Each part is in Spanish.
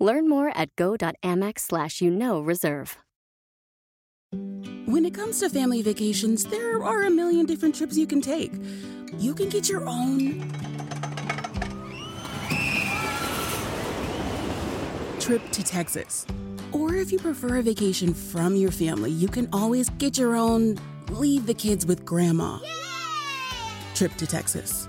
Learn more at go.amex slash you know reserve. When it comes to family vacations, there are a million different trips you can take. You can get your own trip to Texas. Or if you prefer a vacation from your family, you can always get your own leave the kids with grandma trip to Texas.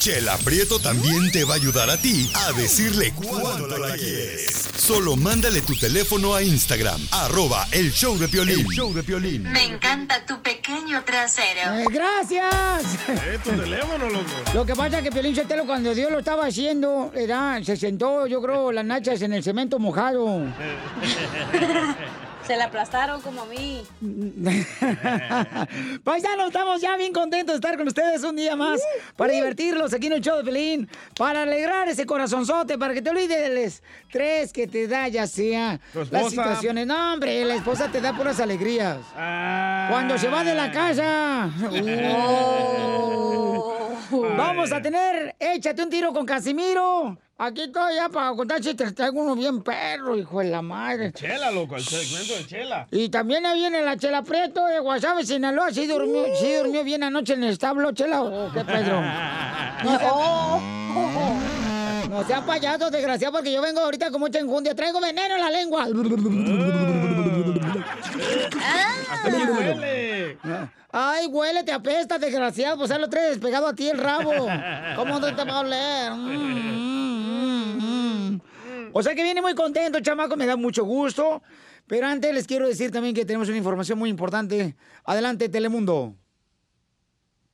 Chela Prieto también te va a ayudar a ti a decirle cuánto la quieres. Solo mándale tu teléfono a Instagram, arroba el show de Piolín. El show de Piolín. Me encanta tu pequeño trasero. Eh, ¡Gracias! Eh, tu teléfono, loco. Lo que pasa es que Piolín Sotelo cuando Dios lo estaba haciendo, era, se sentó, yo creo, las nachas en el cemento mojado. Se la aplastaron como a mí. Paisanos, estamos ya bien contentos de estar con ustedes un día más para divertirlos aquí en el show de Pelín, para alegrar ese corazonzote, para que te olvides del estrés que te da ya sea las esposa. situaciones. No, hombre, la esposa te da puras alegrías. Cuando se va de la casa. Uh. Vamos a tener, échate un tiro con Casimiro. Aquí ya para contar chistes. Traigo uno bien perro, hijo de la madre. Chela, loco, el segmento de Chela. Y también ahí viene la Chela Prieto de Guasave, Sinaloa. ¿Sí durmió, sí durmió bien anoche en el establo, Chela? ¿O qué, Pedro? No sea, no sea payaso, desgraciado, porque yo vengo ahorita con mucha enjundia. Traigo veneno en la lengua. Huele. Ay, huele, te apesta, desgraciado. Pues lo traes pegado a ti el rabo. ¿Cómo no te va a oler? Mm, mm, mm. O sea que viene muy contento, chamaco, me da mucho gusto. Pero antes les quiero decir también que tenemos una información muy importante. Adelante, Telemundo.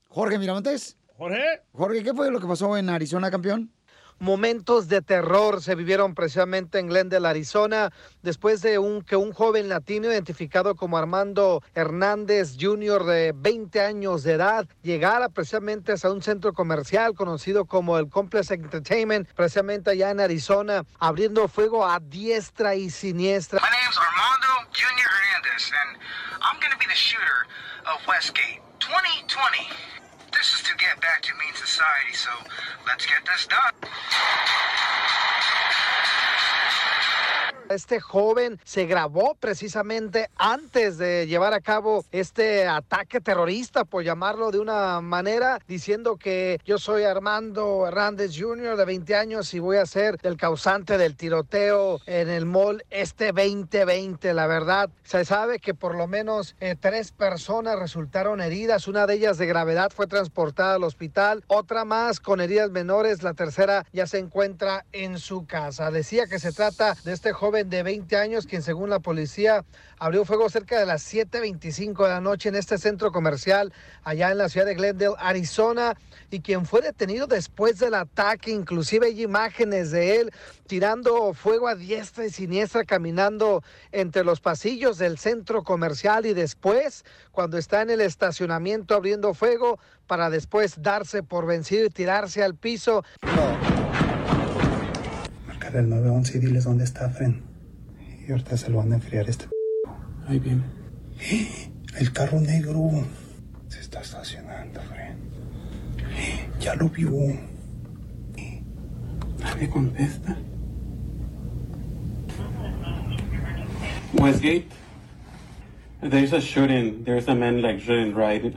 Jorge Miramontes. Jorge. Jorge, ¿qué fue lo que pasó en Arizona, campeón? Momentos de terror se vivieron precisamente en Glendale, Arizona, después de un, que un joven latino identificado como Armando Hernández Jr. de 20 años de edad llegara precisamente a un centro comercial conocido como el Complex Entertainment, precisamente allá en Arizona, abriendo fuego a diestra y siniestra. My name's Armando Junior Hernandez, and I'm going be the shooter of Westgate 2020. This is to get back to mean society, so let's get this done. Este joven se grabó precisamente antes de llevar a cabo este ataque terrorista, por llamarlo de una manera, diciendo que yo soy Armando Hernández Jr. de 20 años y voy a ser el causante del tiroteo en el mall este 2020. La verdad, se sabe que por lo menos eh, tres personas resultaron heridas, una de ellas de gravedad fue transportada al hospital, otra más con heridas menores, la tercera ya se encuentra en su casa. Decía que se trata de este joven de 20 años, quien según la policía abrió fuego cerca de las 7.25 de la noche en este centro comercial allá en la ciudad de Glendale, Arizona, y quien fue detenido después del ataque. Inclusive hay imágenes de él tirando fuego a diestra y siniestra, caminando entre los pasillos del centro comercial y después, cuando está en el estacionamiento abriendo fuego, para después darse por vencido y tirarse al piso. Marcar el 911 y diles dónde está Fren. Y ahorita se lo van a enfriar este. Ahí viene. El carro negro se está estacionando, Fren. Ya lo vio. Nadie contesta. Westgate, there's a shooting. There's a man like shooting right.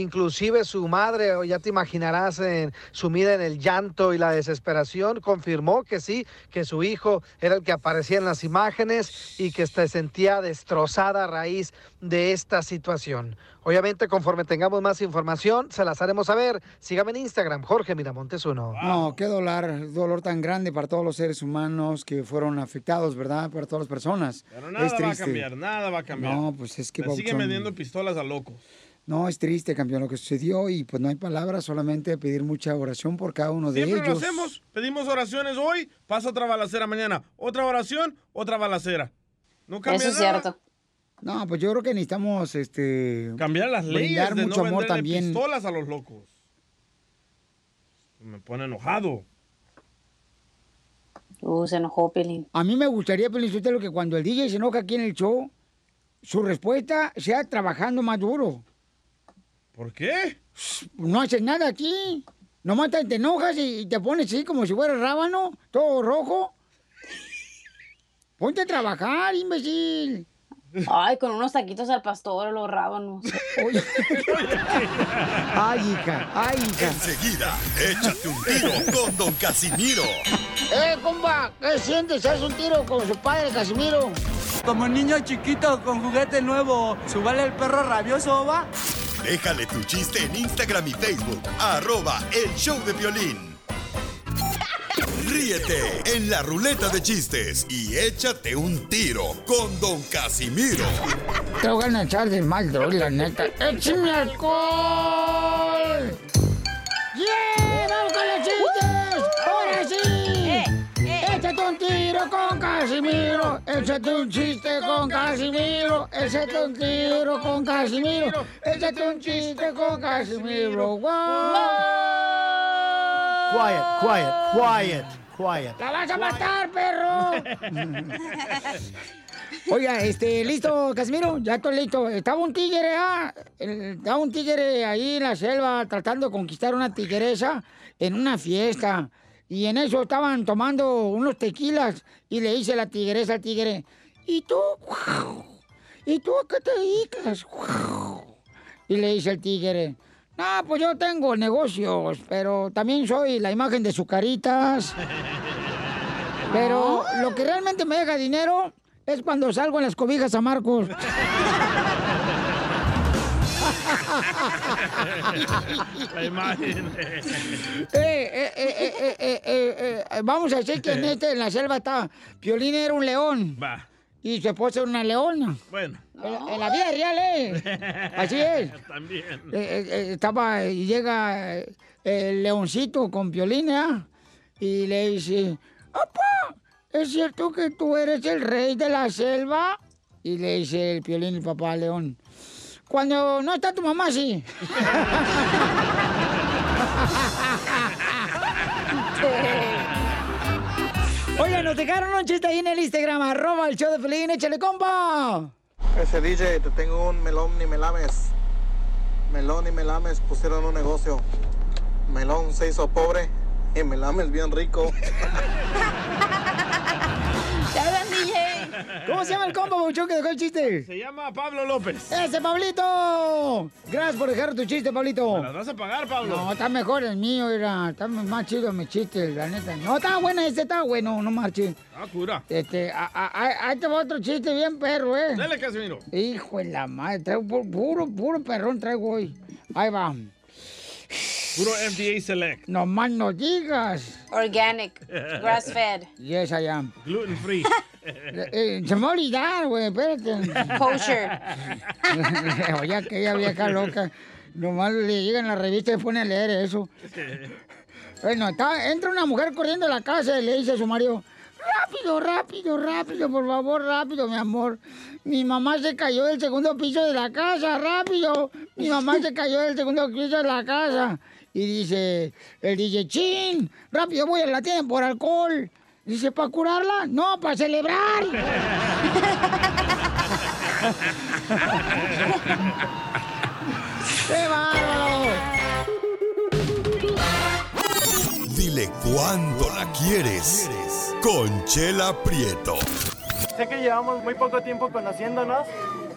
Inclusive su madre, o ya te imaginarás, en, sumida en el llanto y la desesperación, confirmó que sí, que su hijo era el que aparecía en las imágenes y que se sentía destrozada a raíz de esta situación. Obviamente, conforme tengamos más información, se las haremos saber. Sígame en Instagram, Jorge Miramontes uno. No, qué dolor, dolor tan grande para todos los seres humanos que fueron afectados, ¿verdad? Para todas las personas. Pero nada es va a cambiar, nada va a cambiar. No, pues es que Le siguen vendiendo pistolas a locos. No, es triste, campeón, lo que sucedió y pues no hay palabras, solamente pedir mucha oración por cada uno de Siempre ellos. lo hacemos. Pedimos oraciones hoy, pasa otra balacera mañana. Otra oración, otra balacera. No cambia nada. No, pues yo creo que necesitamos este Cambiar las leyes brindar de mucho no amor también. pistolas a los locos. Me pone enojado. Uh, se enojó Pelín. A mí me gustaría, Pelín Sotelo, que cuando el DJ se enoja aquí en el show, su respuesta sea trabajando más duro. ¿Por qué? No haces nada aquí. Nomás te, te enojas y, y te pones así como si fuera rábano, todo rojo. Ponte a trabajar, imbécil. Ay, con unos taquitos al pastor, los rábanos. Ay, hija, ay, hija. Enseguida, échate un tiro con Don Casimiro. ¡Eh, compa! ¿Qué sientes? ¿Haz un tiro con su padre, Casimiro? Como niño chiquito con juguete nuevo, ¿subale el perro rabioso, va? Déjale tu chiste en Instagram y Facebook. Arroba El Show de Violín. Ríete en la ruleta de chistes y échate un tiro con Don Casimiro. Te voy a echar de mal, droga, la neta. ¡Échame alcohol! ¡Yeah! ¡Vamos con los chistes! ¡Ahora sí! ¡Échate un tiro con Casimiro! ¡Échate un chiste con Casimiro! ¡Échate un tiro con Casimiro! ¡Échate un chiste con Casimiro! ¡Wow! Quiet, quiet, quiet, quiet. ¡La vas a matar, perro! Oiga, este, listo, Casimiro, ya estoy listo. Estaba un tigre, ah, estaba un tigre ahí en la selva tratando de conquistar una tigresa en una fiesta. Y en eso estaban tomando unos tequilas y le dice la tigresa al tigre, ¿y tú? ¿Y tú a qué te dedicas? Y le dice el tigre, no, pues yo tengo negocios, pero también soy la imagen de sus caritas. Pero lo que realmente me deja dinero es cuando salgo en las cobijas a Marcos. La imagen. Eh, eh, eh, eh, eh, eh, vamos a decir que en, este, en la selva está. Piolín era un león. Va. Y su esposa era una leona. Bueno. En, en la vida real, ¿eh? Así es. También. Estaba y llega el leoncito con Piolín. Y le dice, ¡Papá! ¿Es cierto que tú eres el rey de la selva? Y le dice el Piolín, el papá león. Cuando no está tu mamá, sí. Oye, nos dejaron un chiste ahí en el Instagram, arroba el show de Pelín, échale compa. Ese DJ, te tengo un melón ni melames. Melón y melames pusieron un negocio. Melón se hizo pobre y melames bien rico. ¿Cómo se llama el compa, Bauchón, que dejó el chiste? Se llama Pablo López. ¡Ese, Pablito! Gracias por dejar tu chiste, Pablito. ¿Me las vas a pagar, Pablo? No, está mejor el mío, era, está más chido mi chiste, la neta. No, está bueno ese, está bueno, no marche. Ah, cura. Este, ahí te va otro chiste bien perro, ¿eh? Dale, Casimiro. Hijo de la madre, traigo pu- puro, puro perrón traigo hoy. Ahí va. Puro FDA Select. No más no digas. Organic, grass fed. Yes, I am. Gluten free. Eh, eh, se me va a olvidar, güey, espérate. Kosher. Oye, aquella vieja loca. Nomás le llegan la revista y pone a leer eso. Bueno, está, entra una mujer corriendo a la casa y le dice a su marido, rápido, rápido, rápido, por favor, rápido, mi amor. Mi mamá se cayó del segundo piso de la casa, rápido. Mi mamá se cayó del segundo piso de la casa. Y dice, él dice, chin, rápido voy a la tienda por alcohol. Dice, ¿para curarla? No, para celebrar. ¡Qué bárbaro! Dile cuándo la quieres. Conchela Prieto. Sé que llevamos muy poco tiempo conociéndonos.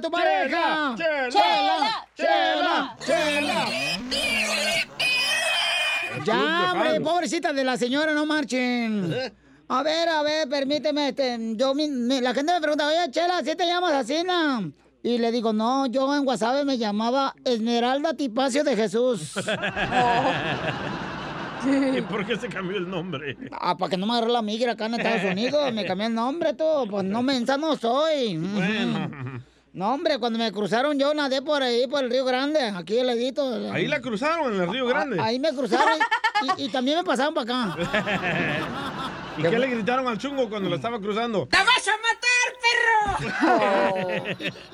tu pareja. Chela, chela, chela, chela. Ya, hombre, pobrecita de la señora, no marchen. A ver, a ver, permíteme, este, yo, mi, mi, la gente me pregunta, oye, Chela, ¿si ¿sí te llamas así, no? Y le digo, no, yo en WhatsApp me llamaba Esmeralda Tipacio de Jesús. oh. sí. ¿Y por qué se cambió el nombre? Ah, para que no me agarre la migra acá en Estados Unidos. me cambié el nombre, tú. Pues no mensa no soy. Bueno. Mm. No, hombre, cuando me cruzaron yo nadé por ahí, por el Río Grande, aquí el ladito. Ahí la cruzaron en el Río Grande. Ah, Ahí me cruzaron y, y también me pasaron para acá. ¿Y qué le gritaron al chungo cuando lo estaba cruzando? ¡Te vas a matar, perro!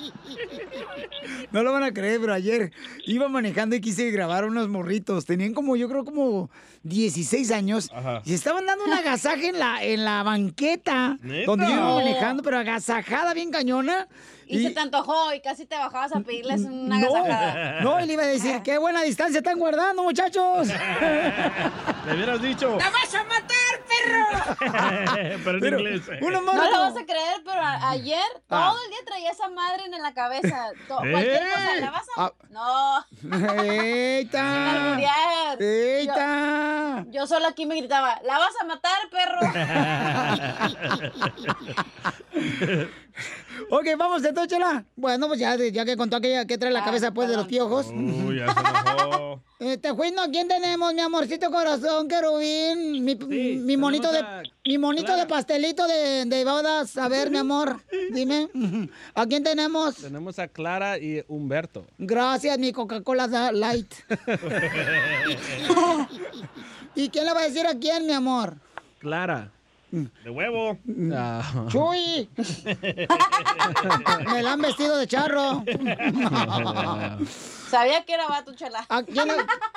No lo van a creer, pero ayer iba manejando y quise grabar unos morritos. Tenían como, yo creo, como 16 años. Ajá. Y estaban dando un agasaje en la, en la banqueta. ¿Neta? Donde yo iba manejando, pero agasajada bien cañona. Y, se te antojó y casi te bajabas a pedirles una No, agasajada. no, y le iba a decir, qué buena distancia están guardando, muchachos. Le hubieras dicho. ¡Te vas a matar, perro! Pero en Pero, inglés. uno No lo vas a creer, pero a- ayer Ah. todo el día traía esa madre en la cabeza. Cualquier cosa, ¿la vas a...? Ah. No. ¡Eita! ¡Eita! Yo, yo solo aquí me gritaba, ¿la vas a matar, perro? Ok, vamos entonces, Chela. Bueno, pues ya, ya que contó aquella que trae la cabeza pues de los piojos. Uy, ya se. Este Juino, ¿quién tenemos, mi amorcito corazón, querubín? Mi, mi monito de a mi monito de pastelito de, de bodas. A ver, mi amor, dime. ¿A quién tenemos? Tenemos a Clara y Humberto. Gracias, mi Coca-Cola Light. ¿Y quién le va a decir a quién, mi amor? Clara. De huevo. Ah. ¡Chuy! Me la han vestido de charro. Sabía que era vato, chela. ¿A quién, le,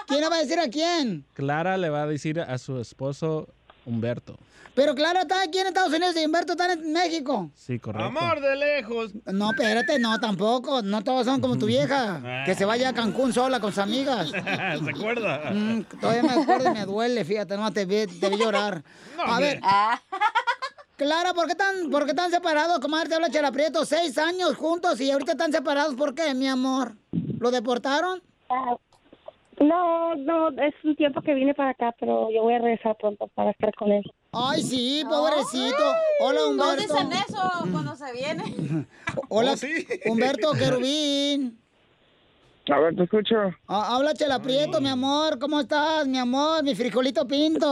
quién le va a decir a quién? Clara le va a decir a su esposo Humberto. Pero Clara está aquí en Estados Unidos y Humberto está en México. Sí, correcto. Amor de lejos. No, espérate, no, tampoco. No todos son como tu vieja. Que se vaya a Cancún sola con sus amigas. ¿Se acuerda? Mm, todavía me acuerdo y me duele, fíjate, no, te vi, te vi llorar. A ver. Clara, ¿por qué están, por qué están separados? Comadre, te habla Chela Prieto, seis años juntos y ahorita están separados. ¿Por qué, mi amor? ¿Lo deportaron? No, no, es un tiempo que vine para acá, pero yo voy a regresar pronto para estar con él. Ay, sí, pobrecito. Hola, Humberto. dicen eso cuando se viene. Hola, Humberto Querubín. A ver, te escucho. Ah, habla Chela Prieto, mi amor. ¿Cómo estás, mi amor? Mi frijolito pinto.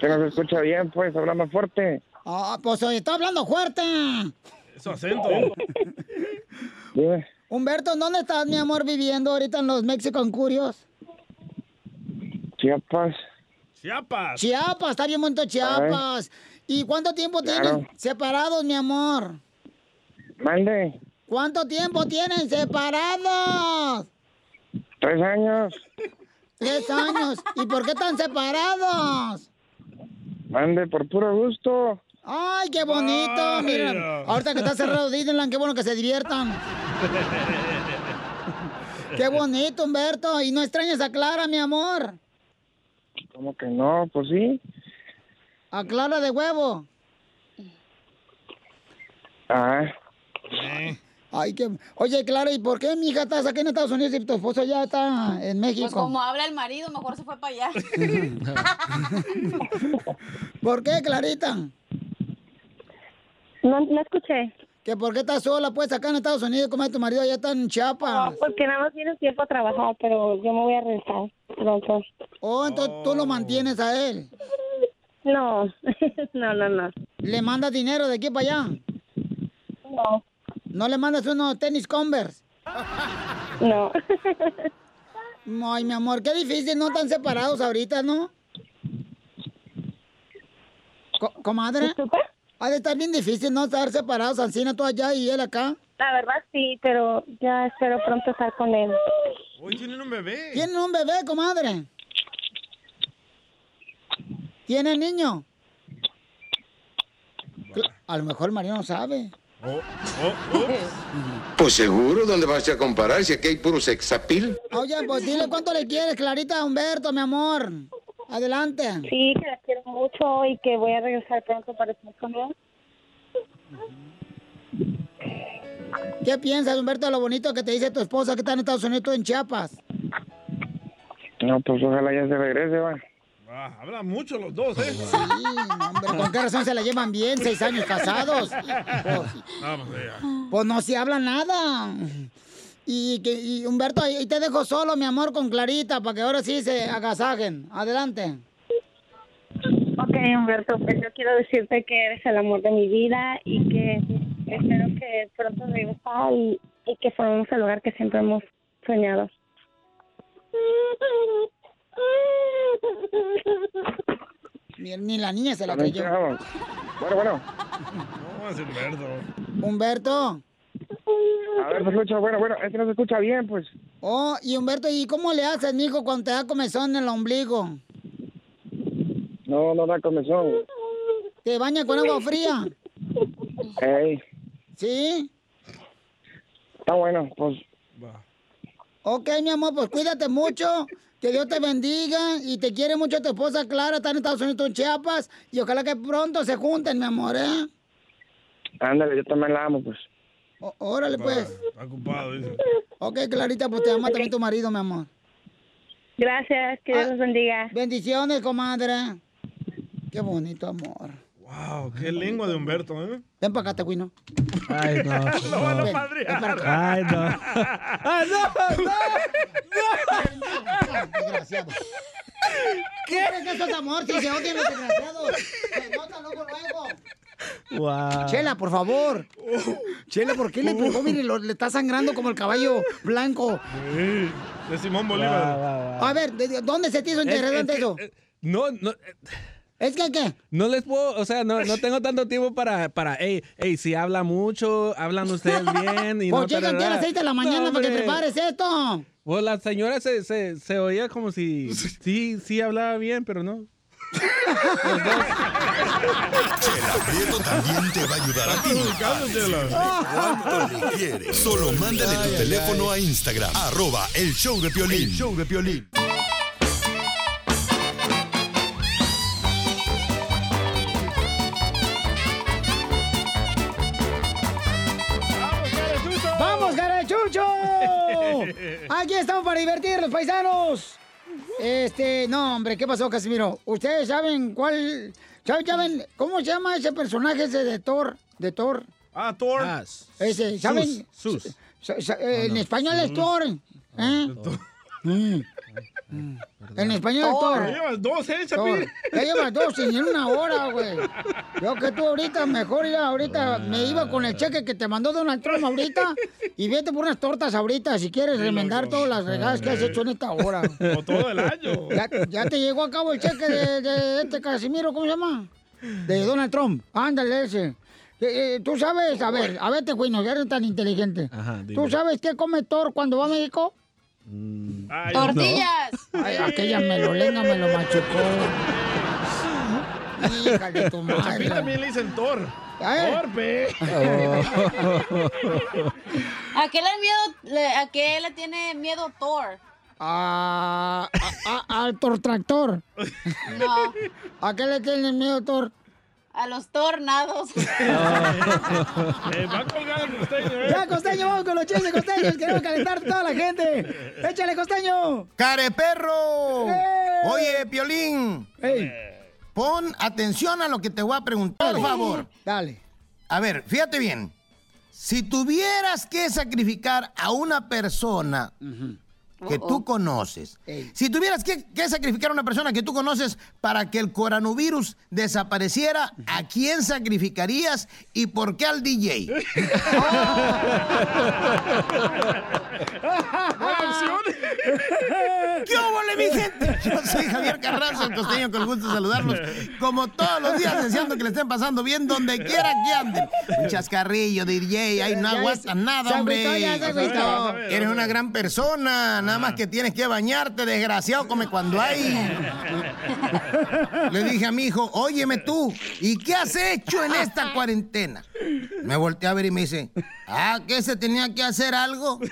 Que no se escucha bien, pues, habla más fuerte. Ah, pues está hablando fuerte. Su acento. Dime. Humberto, ¿dónde estás, mi amor, viviendo ahorita en los Mexican Curios? Chiapas. Chiapas. Chiapas, está bien bonito Chiapas. ¿Y cuánto tiempo Claro. tienen separados, mi amor? Mande. ¿Cuánto tiempo tienen separados? Tres años. Tres años. ¿Y por qué están separados? Mande, por puro gusto. Ay, qué bonito. Vaya. Mira, ahorita que está cerrado Disneyland, qué bueno que se diviertan. Qué bonito, Humberto. ¿Y no extrañas a Clara, mi amor? ¿Cómo que no? Pues sí. A Clara de huevo. Ah, Ay, qué... Oye, Clara, ¿y por qué mi hija estás aquí en Estados Unidos y tu esposo ya está en México? Pues como habla el marido, mejor se fue para allá. ¿Por qué, Clarita? No, no escuché. ¿Que por qué estás sola, pues, acá en Estados Unidos? como tu marido ya está en Chiapas? Porque nada más tiene tiempo a trabajar, pero yo me voy a regresar pronto. Oh, entonces tú lo mantienes a él. No, no, no, no. ¿Le mandas dinero de aquí para allá? No. ¿No le mandas unos tenis Converse? No. Ay, mi amor, qué difícil, no están separados ahorita, ¿no? Co- ¿Comadre? Ha de estar bien difícil, ¿no? Estar separados, Ancina, tú allá y él acá. La verdad sí, pero ya espero pronto estar con él. Hoy tienen un bebé. ¿Tienen un bebé, comadre? ¿Tiene niño? A lo mejor el marido no sabe. Pues seguro, ¿dónde vas a comparar si aquí hay puro sexapil? Oye, pues dile cuánto le quieres, Clarita Humberto, mi amor. Adelante. Sí, que la quiero mucho y que voy a regresar pronto para estar con él. ¿Qué piensas, Humberto, de lo bonito que te dice tu esposa que está en Estados Unidos, en Chiapas? No, pues ojalá ya se regrese, va. Ah, hablan mucho los dos, ¿eh? Sí, hombre, ¿con qué razón se la llevan bien? Seis años casados. Vamos allá. Pues no se habla nada. Y, que, y Humberto, ahí te dejo solo, mi amor, con Clarita, para que ahora sí se agasajen. Adelante. Ok, Humberto, pues yo quiero decirte que eres el amor de mi vida y que espero que pronto regreses y, y que formemos el hogar que siempre hemos soñado. Ni, ni la niña se la creyó. Bueno, bueno. No, es Humberto. Humberto. A ver, se escucha, bueno, bueno, es que no se escucha bien, pues. Oh, y Humberto, ¿y cómo le haces, mijo, cuando te da comezón en el ombligo? No, no da comezón. ¿Te baña con agua fría? Ey, ¿Sí? está bueno, pues. Ok, mi amor, pues cuídate mucho. Que Dios te bendiga y te quiere mucho tu esposa Clara, está en Estados Unidos, en Chiapas. Y ojalá que pronto se junten, mi amor, ¿eh? Ándale, yo también la amo, pues. Órale, pues. Está ocupado, dice. Ok, Clarita, pues te ama también tu marido, mi amor. Gracias, que Dios los bendiga. Bendiciones, comadre. Qué bonito amor. Wow, qué lengua de Humberto, ¿eh? Ven para acá, Tecuino. Ay, no. Lo van a Ven, padrear. ven para acá. Ay, no. ¡Ay, no! Desgraciado. ¿Qué? ¿Qué es eso de amor? Si se odian los desgraciados. Se nota luego, luego. Wow. Chela, por favor. Chela, ¿por qué le pegó? Mire, lo- le está sangrando como el caballo blanco. Sí, de Simón Bolívar. A ver, ¿de- de ¿dónde se te hizo Es- interesante es eso? eh, No, no. eh, ¿Es que qué? No les puedo, o sea, no, no tengo tanto tiempo para, para, hey, hey, si habla mucho, hablan ustedes bien y Pues no... llega aquí a las tarará. 6 de la mañana No, para que prepares esto. Pues la señora se, se, se oía como si sí, sí hablaba bien, pero no. Chela Prieto también te va a ayudar a ti cuánto le quieres. Solo mándale tu teléfono a Instagram, arroba el show de Piolín. El show de Piolín. ¡Vamos, Garachucho! Aquí estamos para divertir, los paisanos. Este, no, hombre, ¿qué pasó, Casimiro? ¿Ustedes saben cuál... ¿Saben, saben cómo se llama ese personaje ese de Thor? De Thor. Ah, Thor. Ese, ¿saben? Sus. sus. Sa- sa- eh, en español es Thor. ¿eh? Mm. Mm. En español es Thor. Ya llevas dos, ¿eh, Thor. Chapín? Ya llevas dos en una hora, güey. Yo que tú ahorita, mejor ya ahorita me iba con el cheque que te mandó Donald Trump ahorita y vete por unas tortas ahorita si quieres remendar todas las regadas que has hecho en esta hora. O todo el año. Ya, ya te llegó a cabo el cheque de, de este Casimiro, ¿cómo se llama? De Donald Trump. Ándale ese. Eh, eh, Tú sabes, a ver, a ver, te cuino, ya eres tan inteligente. Ajá. ¿Tú sabes qué come Thor cuando va a México? Ay, ¡Tortillas! Ay, aquella melolenga me lo machucó. Hija de tu Pero Chapín madre. también le dicen Thor. Torpe. ¿A qué le, miedo, le- ¿A qué le tiene miedo Thor? A, a- a- al tortractor. No, ¿A qué le tienen miedo, Thor? A los tornados. Eh, va a colgar el costeño, ¿eh? Ya, Costeño, vamos con los chistes costeños. Queremos calentar a toda la gente. Échale, Costeño. ¡Care perro! ¡Eh! Oye, Piolín, Ey, pon atención a lo que te voy a preguntar, por favor. dale. A ver, fíjate bien. Si tuvieras que sacrificar a una persona que tú conoces, Ey. si tuvieras que, que sacrificar a una persona que tú conoces para que el coronavirus desapareciera, ¿a quién sacrificarías y por qué al DJ? Buena opción. ¿Qué óvole, mi gente? Yo soy Javier Carranza, el costeño, con el gusto de saludarlos. Como todos los días, deseando que le estén pasando bien donde quiera que anden. Un chascarrillo de DJ, ahí no es- nada, hombre. Eres una gran persona, nada más que tienes que bañarte, desgraciado, come cuando hay. Le dije a mi hijo, óyeme tú, ¿y qué has hecho en esta cuarentena? Me volteé a ver y me dice, ah, ¿qué se tenía que hacer algo?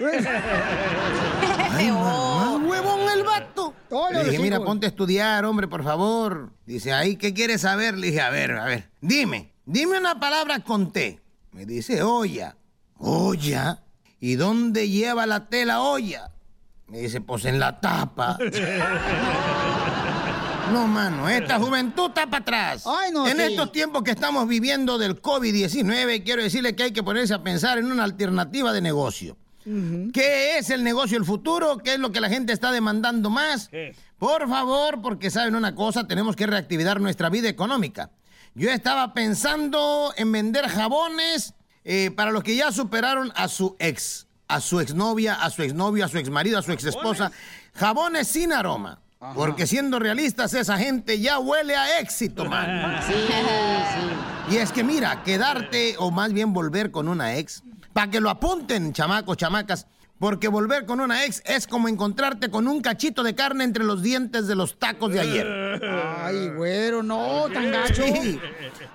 Ay, mamá, huevón el vato. Le dije, mira, ponte a estudiar, hombre, por favor. Dice, ay, ¿qué quieres saber? Le dije, a ver, a ver, dime, dime una palabra con T. Me dice, olla. ¿Olla? ¿Y dónde lleva la tela olla? Me dice, pues en la tapa. No, mano, esta juventud está para atrás. no, en sí. estos tiempos que estamos viviendo del COVID-19, quiero decirle que hay que ponerse a pensar en una alternativa de negocio. ¿Qué es el negocio del futuro? ¿Qué es lo que la gente está demandando más? Por favor, porque saben una cosa, tenemos que reactivar nuestra vida económica. Yo estaba pensando en vender jabones eh, para los que ya superaron a su ex, a su exnovia, a su exnovio, a su exmarido, a su exesposa. Jabones sin aroma. Porque siendo realistas, esa gente ya huele a éxito, man. Sí, Y es que mira, quedarte o más bien volver con una ex, para que lo apunten, chamacos, chamacas, porque volver con una ex es como encontrarte con un cachito de carne entre los dientes de los tacos de ayer. Ay, güero, no, tan gacho. Sí.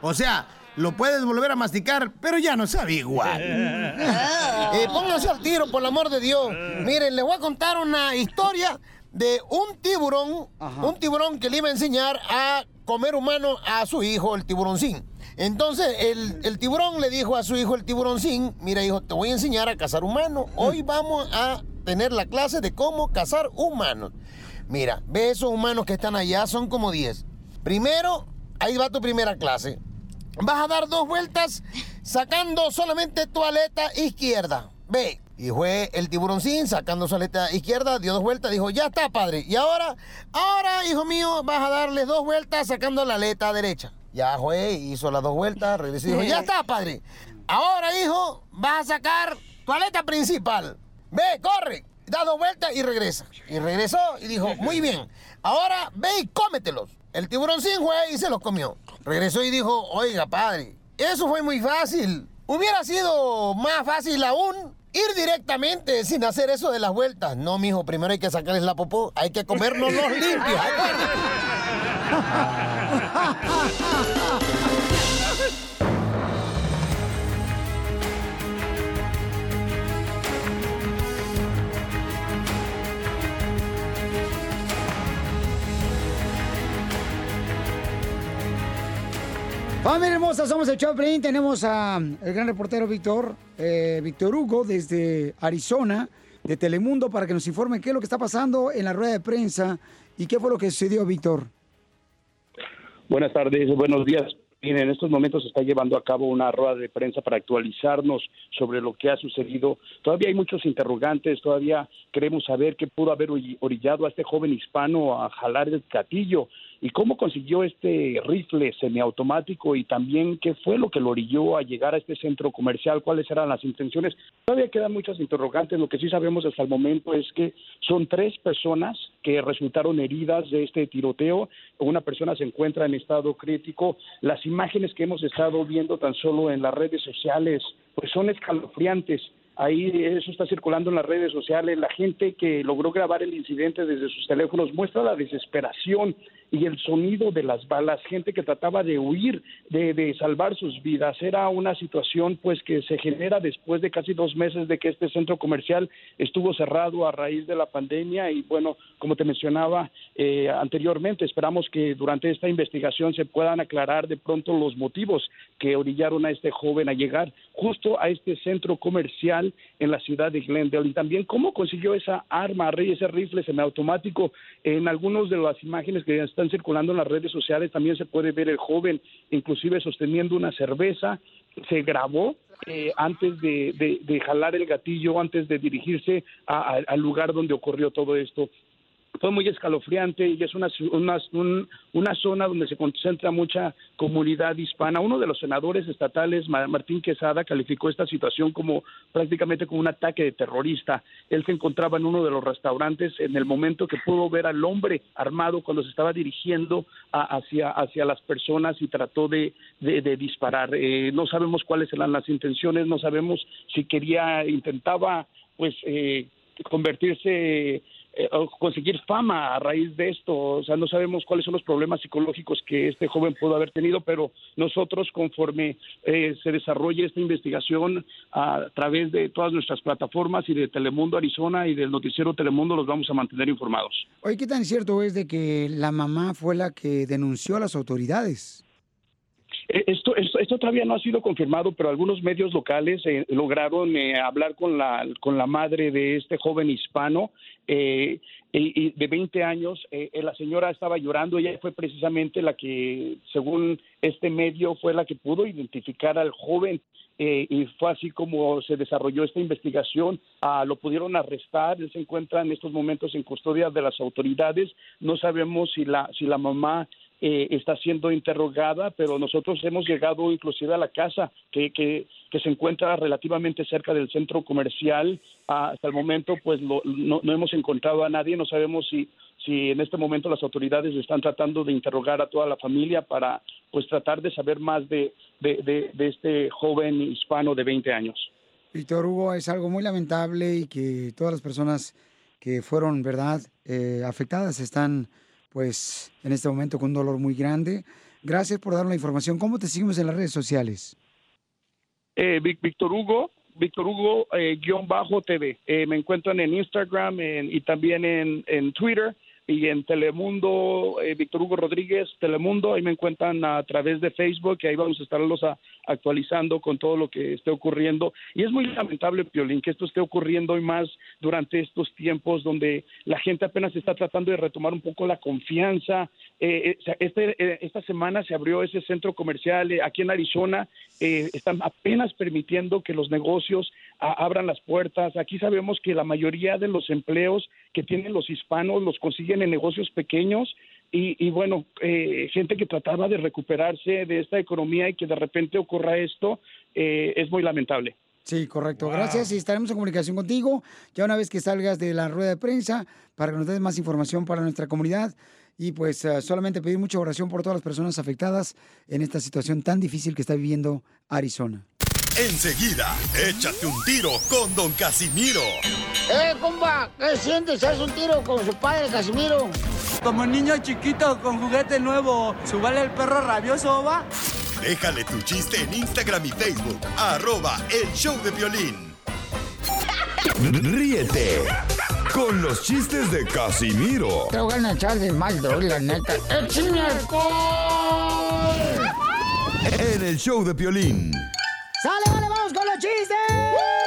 O sea, lo puedes volver a masticar, pero ya no sabe igual. Eh, pónganse al tiro, por el amor de Dios. Miren, les voy a contar una historia de un tiburón, un tiburón que le iba a enseñar a comer humano a su hijo, el tiburoncín. Entonces, el, tiburón le dijo a su hijo, el tiburoncín, mira hijo, te voy a enseñar a cazar humano. Hoy vamos a tener la clase de cómo cazar humanos. Mira, ve esos humanos que están allá, son como 10. Primero, ahí va tu primera clase. Vas a dar dos vueltas sacando solamente tu aleta izquierda. Ve. Y fue el tiburoncín sacando su aleta izquierda, dio dos vueltas, dijo, ya está, padre. Y ahora, ahora, hijo mío, vas a darle dos vueltas sacando la aleta derecha. Ya fue, hizo las dos vueltas, regresó y dijo, ya está, padre. Ahora, hijo, vas a sacar tu aleta principal. Ve, corre, da dos vueltas y regresa. Y regresó y dijo, muy bien, ahora ve y cómetelos. El tiburoncín fue y se los comió. Regresó y dijo, oiga, padre, eso fue muy fácil. Hubiera sido más fácil aún ir directamente sin hacer eso de las vueltas. No, mijo, primero hay que sacarles la popó, hay que comernos los limpios. Familia hermosa, somos el Choplin. Tenemos a el gran reportero Víctor, eh, Víctor Hugo, desde Arizona, de Telemundo, para que nos informe qué es lo que está pasando en la rueda de prensa y qué fue lo que sucedió, Víctor. Buenas tardes, buenos días. Miren, en estos momentos se está llevando a cabo una rueda de prensa para actualizarnos sobre lo que ha sucedido. Todavía hay muchos interrogantes, todavía queremos saber qué pudo haber ori- orillado a este joven hispano a jalar el gatillo y cómo consiguió este rifle semiautomático y también qué fue lo que lo orilló a llegar a este centro comercial, cuáles eran las intenciones. Todavía quedan muchas interrogantes. Lo que sí sabemos hasta el momento es que son tres personas que resultaron heridas de este tiroteo. Una persona se encuentra en estado crítico. Las imágenes que hemos estado viendo tan solo en las redes sociales pues son escalofriantes. Ahí eso está circulando en las redes sociales. La gente que logró grabar el incidente desde sus teléfonos muestra la desesperación y el sonido de las balas, gente que trataba de huir, de, de salvar sus vidas. Era una situación pues que se genera después de casi dos meses de que este centro comercial estuvo cerrado a raíz de la pandemia y bueno, como te mencionaba eh, anteriormente, esperamos que durante esta investigación se puedan aclarar de pronto los motivos que orillaron a este joven a llegar justo a este centro comercial en la ciudad de Glendale y también cómo consiguió esa arma, rey, ese rifle semiautomático. En algunas de las imágenes que están circulando en las redes sociales también se puede ver el joven inclusive sosteniendo una cerveza. Se grabó eh, antes de, jalar el gatillo, antes de dirigirse a- al lugar donde ocurrió todo esto fue muy escalofriante y es una, una, un- una zona donde se concentra mucha comunidad hispana. Uno de los senadores estatales, Ma- Martín Quesada, calificó esta situación como prácticamente como un ataque de terrorista. Él se encontraba en uno de los restaurantes en el momento que pudo ver al hombre armado cuando se estaba dirigiendo a- hacia, hacia las personas y trató de, de- de disparar. Eh, no sabemos cuáles eran las intenciones, no sabemos si quería, intentaba pues eh, convertirse eh, conseguir fama a raíz de esto. O sea, no sabemos cuáles son los problemas psicológicos que este joven pudo haber tenido, pero nosotros, conforme eh, se desarrolle esta investigación a través de todas nuestras plataformas y de Telemundo Arizona y del noticiero Telemundo, los vamos a mantener informados. Oye, ¿qué tan cierto es de que la mamá fue la que denunció a las autoridades? Eh, Esto, esto, todavía no ha sido confirmado, pero algunos medios locales eh, lograron eh, hablar con la, con la madre de este joven hispano eh, y de 20 años. Eh, eh, la señora estaba llorando, ella fue precisamente la que, según este medio, fue la que pudo identificar al joven. eh, y fue así como se desarrolló esta investigación. Ah, lo pudieron arrestar, él se encuentra en estos momentos en custodia de las autoridades. No sabemos si la, si la mamá eh, está siendo interrogada, pero nosotros hemos llegado inclusive a la casa que, que, que se encuentra relativamente cerca del centro comercial. Ah, hasta el momento, pues lo- no, no hemos encontrado a nadie, no sabemos si, si en este momento las autoridades están tratando de interrogar a toda la familia para pues tratar de saber más de, de, de- este joven hispano de 20 años. Víctor Hugo, es algo muy lamentable y que todas las personas que fueron, ¿verdad?, eh, afectadas están, pues, en este momento con un dolor muy grande. Gracias por darnos la información. ¿Cómo te seguimos en las redes sociales? Eh, Víctor Hugo, Víctor Hugo eh, guion bajo TV. Eh, me encuentran en Instagram en- y también en, Twitter y en Telemundo, eh, Víctor Hugo Rodríguez, Telemundo, ahí me encuentran a través de Facebook ahí vamos a estarlos a- actualizando con todo lo que esté ocurriendo. Y es muy lamentable, Piolín, que esto esté ocurriendo y más durante estos tiempos donde la gente apenas está tratando de retomar un poco la confianza. Eh, eh, este, eh, esta semana se abrió ese centro comercial aquí en Arizona. Están apenas permitiendo que los negocios abran las puertas. Aquí sabemos que la mayoría de los empleos que tienen los hispanos los consiguen en negocios pequeños y, y bueno, eh, gente que trataba de recuperarse de esta economía y que de repente ocurra esto eh, es muy lamentable. Sí, correcto. Gracias y estaremos en comunicación contigo ya una vez que salgas de la rueda de prensa para que nos des más información para nuestra comunidad. Y pues eh, solamente pedir mucha oración por todas las personas afectadas en esta situación tan difícil que está viviendo Arizona. Enseguida, échate un tiro con Don Casimiro. ¡Eh, compa! ¿Qué sientes? ¿Haz un tiro con su padre, Casimiro? Como niño chiquito con juguete nuevo, ¿subale el perro rabioso, va? Déjale tu chiste en Instagram y Facebook, arroba el show de violín. Ríete con los chistes de Casimiro Te voy a echar de mal, la neta. ¡Échame alcohol! en el show de violín. ¡Sale, vale, vamos con los chistes!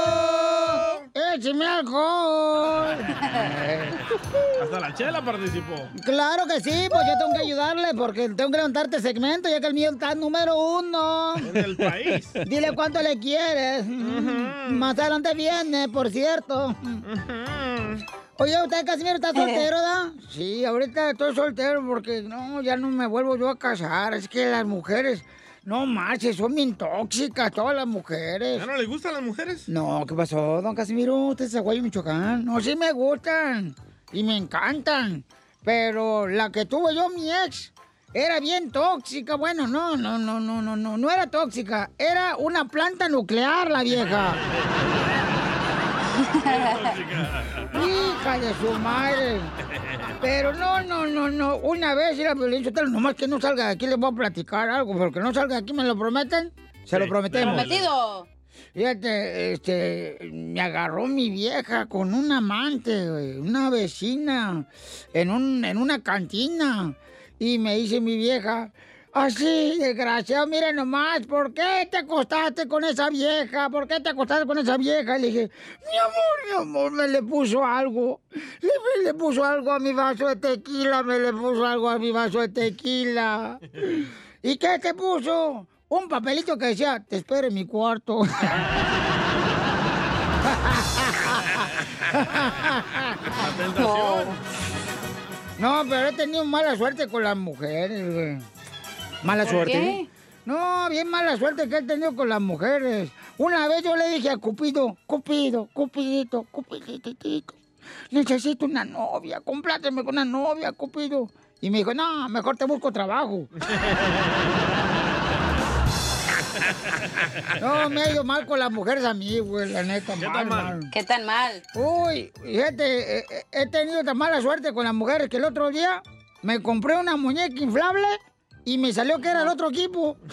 ¡Échame alcohol! Hasta la chela participó. Claro que sí, pues yo tengo que ayudarle porque tengo que levantarte segmento ya que el mío está número uno. En el país. Dile cuánto le quieres. Más adelante viene, por cierto. Oye, ¿usted Casimiro está soltero, da? Sí, ahorita estoy soltero porque no, ya no me vuelvo yo a casar. Es que las mujeres, no marches, son bien tóxicas todas las mujeres. ¿Ya no le gustan las mujeres? No, ¿qué pasó, don Casimiro? Usted es de Aguayo, Michoacán. No, sí me gustan y me encantan. Pero la que tuve yo, mi ex, era bien tóxica. Bueno, no, no, no, no, no, no, no era tóxica. Era una planta nuclear la vieja. Hija de su madre. Pero no, no, no, no. Una vez era violencia, nomás que no salga de aquí, les voy a platicar algo, porque no salga de aquí, ¿me lo prometen? Se lo prometemos. Prometido. Fíjate, este, me agarró mi vieja con un amante, una vecina, en, un, en una cantina. Y me dice mi vieja, así, desgraciado, mira nomás, ¿por qué te acostaste con esa vieja? ¿Por qué te acostaste con esa vieja? Y le dije, mi amor, mi amor, me le puso algo. Le, me le puso algo a mi vaso de tequila, me le puso algo a mi vaso de tequila. ¿Y qué te puso? Un papelito que decía, te espero en mi cuarto. La tentación. No, pero he tenido mala suerte con las mujeres, güey. ¿Mala ¿Por suerte? qué? No, bien mala suerte que he tenido con las mujeres. Una vez yo le dije a Cupido, Cupido, Cupidito, Cupiditito, necesito una novia, compláteme con una novia, Cupido. Y me dijo, no, mejor te busco trabajo. No, me ha ido mal con las mujeres a mí, güey, la neta. ¿Qué mal, tan mal? mal. ¿Qué tan mal? Uy, fíjate, he tenido tan mala suerte con las mujeres que el otro día me compré una muñeca inflable y me salió que era el otro equipo.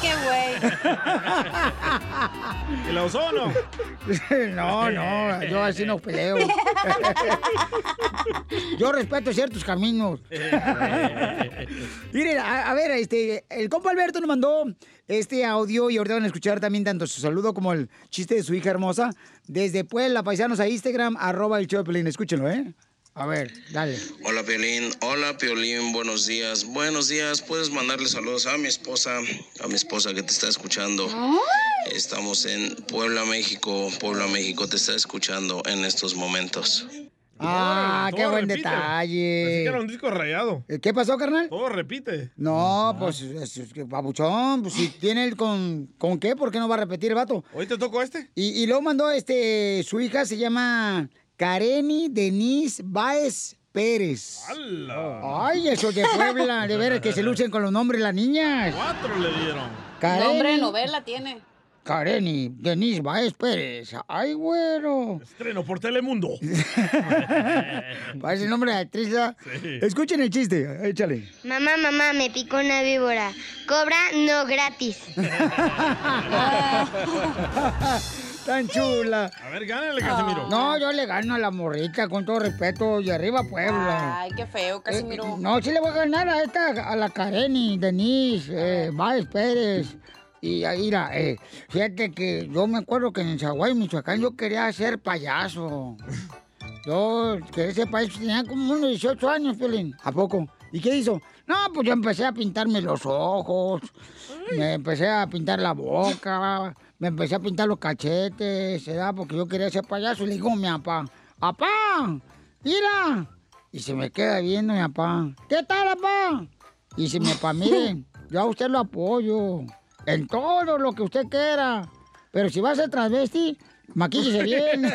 ¡Qué güey. ¿Y la ozono? No, no, yo así no peleo. Yo respeto ciertos caminos. Miren, a, a ver, este, el compa Alberto nos mandó este audio y ahorita van a escuchar también tanto su saludo como el chiste de su hija hermosa desde Puebla, paisanos a Instagram, arroba el Choplin. Escúchenlo, ¿eh? A ver, dale. Hola Piolín, hola Piolín, buenos días, buenos días. Puedes mandarle saludos a mi esposa, a mi esposa que te está escuchando. Estamos en Puebla, México. Puebla, México te está escuchando en estos momentos. Ah, qué buen repite. detalle. Pensé que era un disco rayado. Eh, ¿Qué pasó, carnal? Todo repite. No, pues, es, babuchón, pues si tiene el con, ¿con qué? ¿Por qué no va a repetir el vato? ¿Hoy te tocó este? Y, y luego mandó, este, su hija se llama Kareni Denise Baez Pérez. Ay, eso de Puebla, de veras que se lucen con los nombres las niñas. Cuatro le dieron. Kareni, Nombre de novela tiene. Kareni Denise Baez Pérez. Ay, güero. Estreno por Telemundo. Parece el nombre de actriz. ¿verdad? Escuchen el chiste, échale. Mamá, mamá, me picó una víbora. Cobra no gratis. Tan chula. A ver, gánale, Casimiro. No, yo le gano a la morrita, con todo respeto, y arriba Puebla. Ay, qué feo, Casimiro. Eh, no, sí le voy a ganar a esta, a la Kareni, Denise, eh, Baez Pérez. Y ahí, mira, eh, fíjate que yo me acuerdo que en Zaguay, Michoacán, yo quería ser payaso. Yo quería ser payaso, tenía como unos 18 años, Pelín. ¿A poco? ¿Y qué hizo? No, pues yo empecé a pintarme los ojos, me empecé a pintar la boca, me empecé a pintar los cachetes, ¿verdad? Porque yo quería ser payaso. Y le digo mi papá, ¡Apá! ¡Mira! Y se me queda viendo mi papá. ¿Qué tal, papá? Y dice mi papá, mire, yo a usted lo apoyo en todo lo que usted quiera. Pero si va a ser transvesti, maquíllese bien.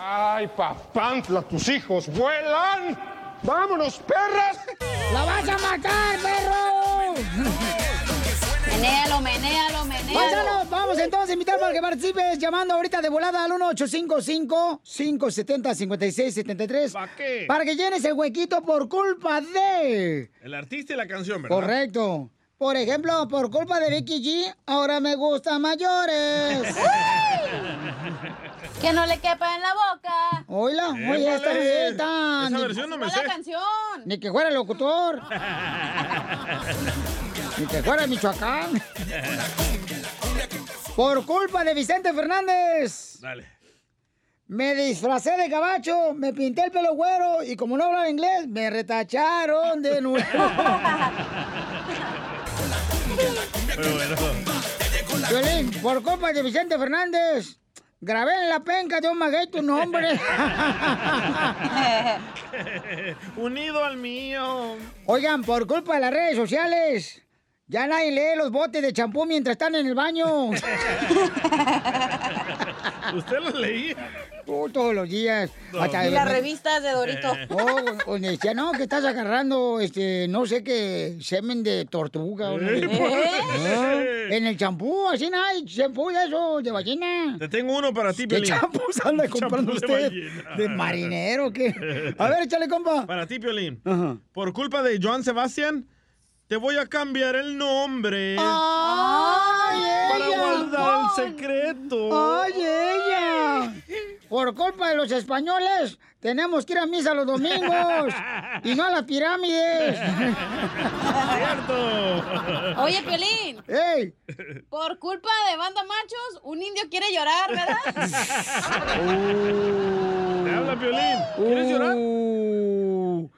¡Ay, papantla, tus hijos vuelan! ¡Vámonos, perras! ¡La vas a matar, perro! Menéalo, menéalo, menéalo. Paisanos, vamos entonces a invitar para que participes llamando ahorita de volada al 1855-570-5673. ¿Para qué? Para que llenes el huequito por culpa de... El artista y la canción, ¿verdad? Correcto. Por ejemplo, por culpa de Vicky G, ahora me gustan mayores. Que no le quepa en la boca. Hola, oye, esta neta. Esa Ni- versión no me sé. la canción. Ni que fuera locutor. Ni que fuera Michoacán. Por culpa de Vicente Fernández. Dale. Me disfracé de gabacho, me pinté el pelo güero y como no hablaba inglés, me retacharon de nuevo. Pero bueno. Violín, por culpa de Vicente Fernández, grabé en la penca de un maguey tu nombre. Unido al mío. Oigan, por culpa de las redes sociales, ya nadie lee los botes de champú mientras están en el baño. ¿Usted lo leía? Oh, todos los días. Y las revistas de Dorito. Oh, donde decía, no, que estás agarrando, este, no sé qué, semen de tortuga. no. ¿Eh? ¿Por qué? Ah, en el champú, así no hay champú de eso, de ballena. Te tengo uno para ti, ¿Qué Piolín. champús anda comprando Champú de usted? ballena. ¿De marinero o qué? A ver, échale, compa. Para ti, Piolín. Por culpa de Joan Sebastián, te voy a cambiar el nombre. ¡Ay, Para guardar el secreto. ¡Ay, ella! Por culpa de los españoles, tenemos que ir a misa los domingos y no a las pirámides. Cierto. Oye, Piolín. ¡Ey! Por culpa de banda machos, un indio quiere llorar, ¿verdad? Te habla, Piolín. ¿Quieres llorar? Uh.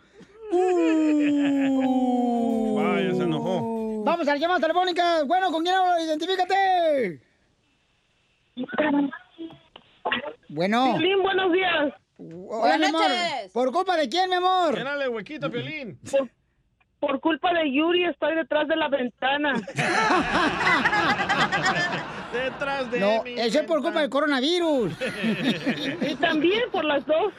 Vaya, se enojó. Vamos a la llamada telefónica. Bueno, ¿con quién hablo? Identifícate. Bueno. Piolín, buenos días. Hola, mi amor. ¿Por culpa de quién, mi amor? Llénale huequito, Piolín. Por, por culpa de Yuri estoy detrás de la ventana. Detrás de No, mí. eso es por culpa del coronavirus. y también por las dos.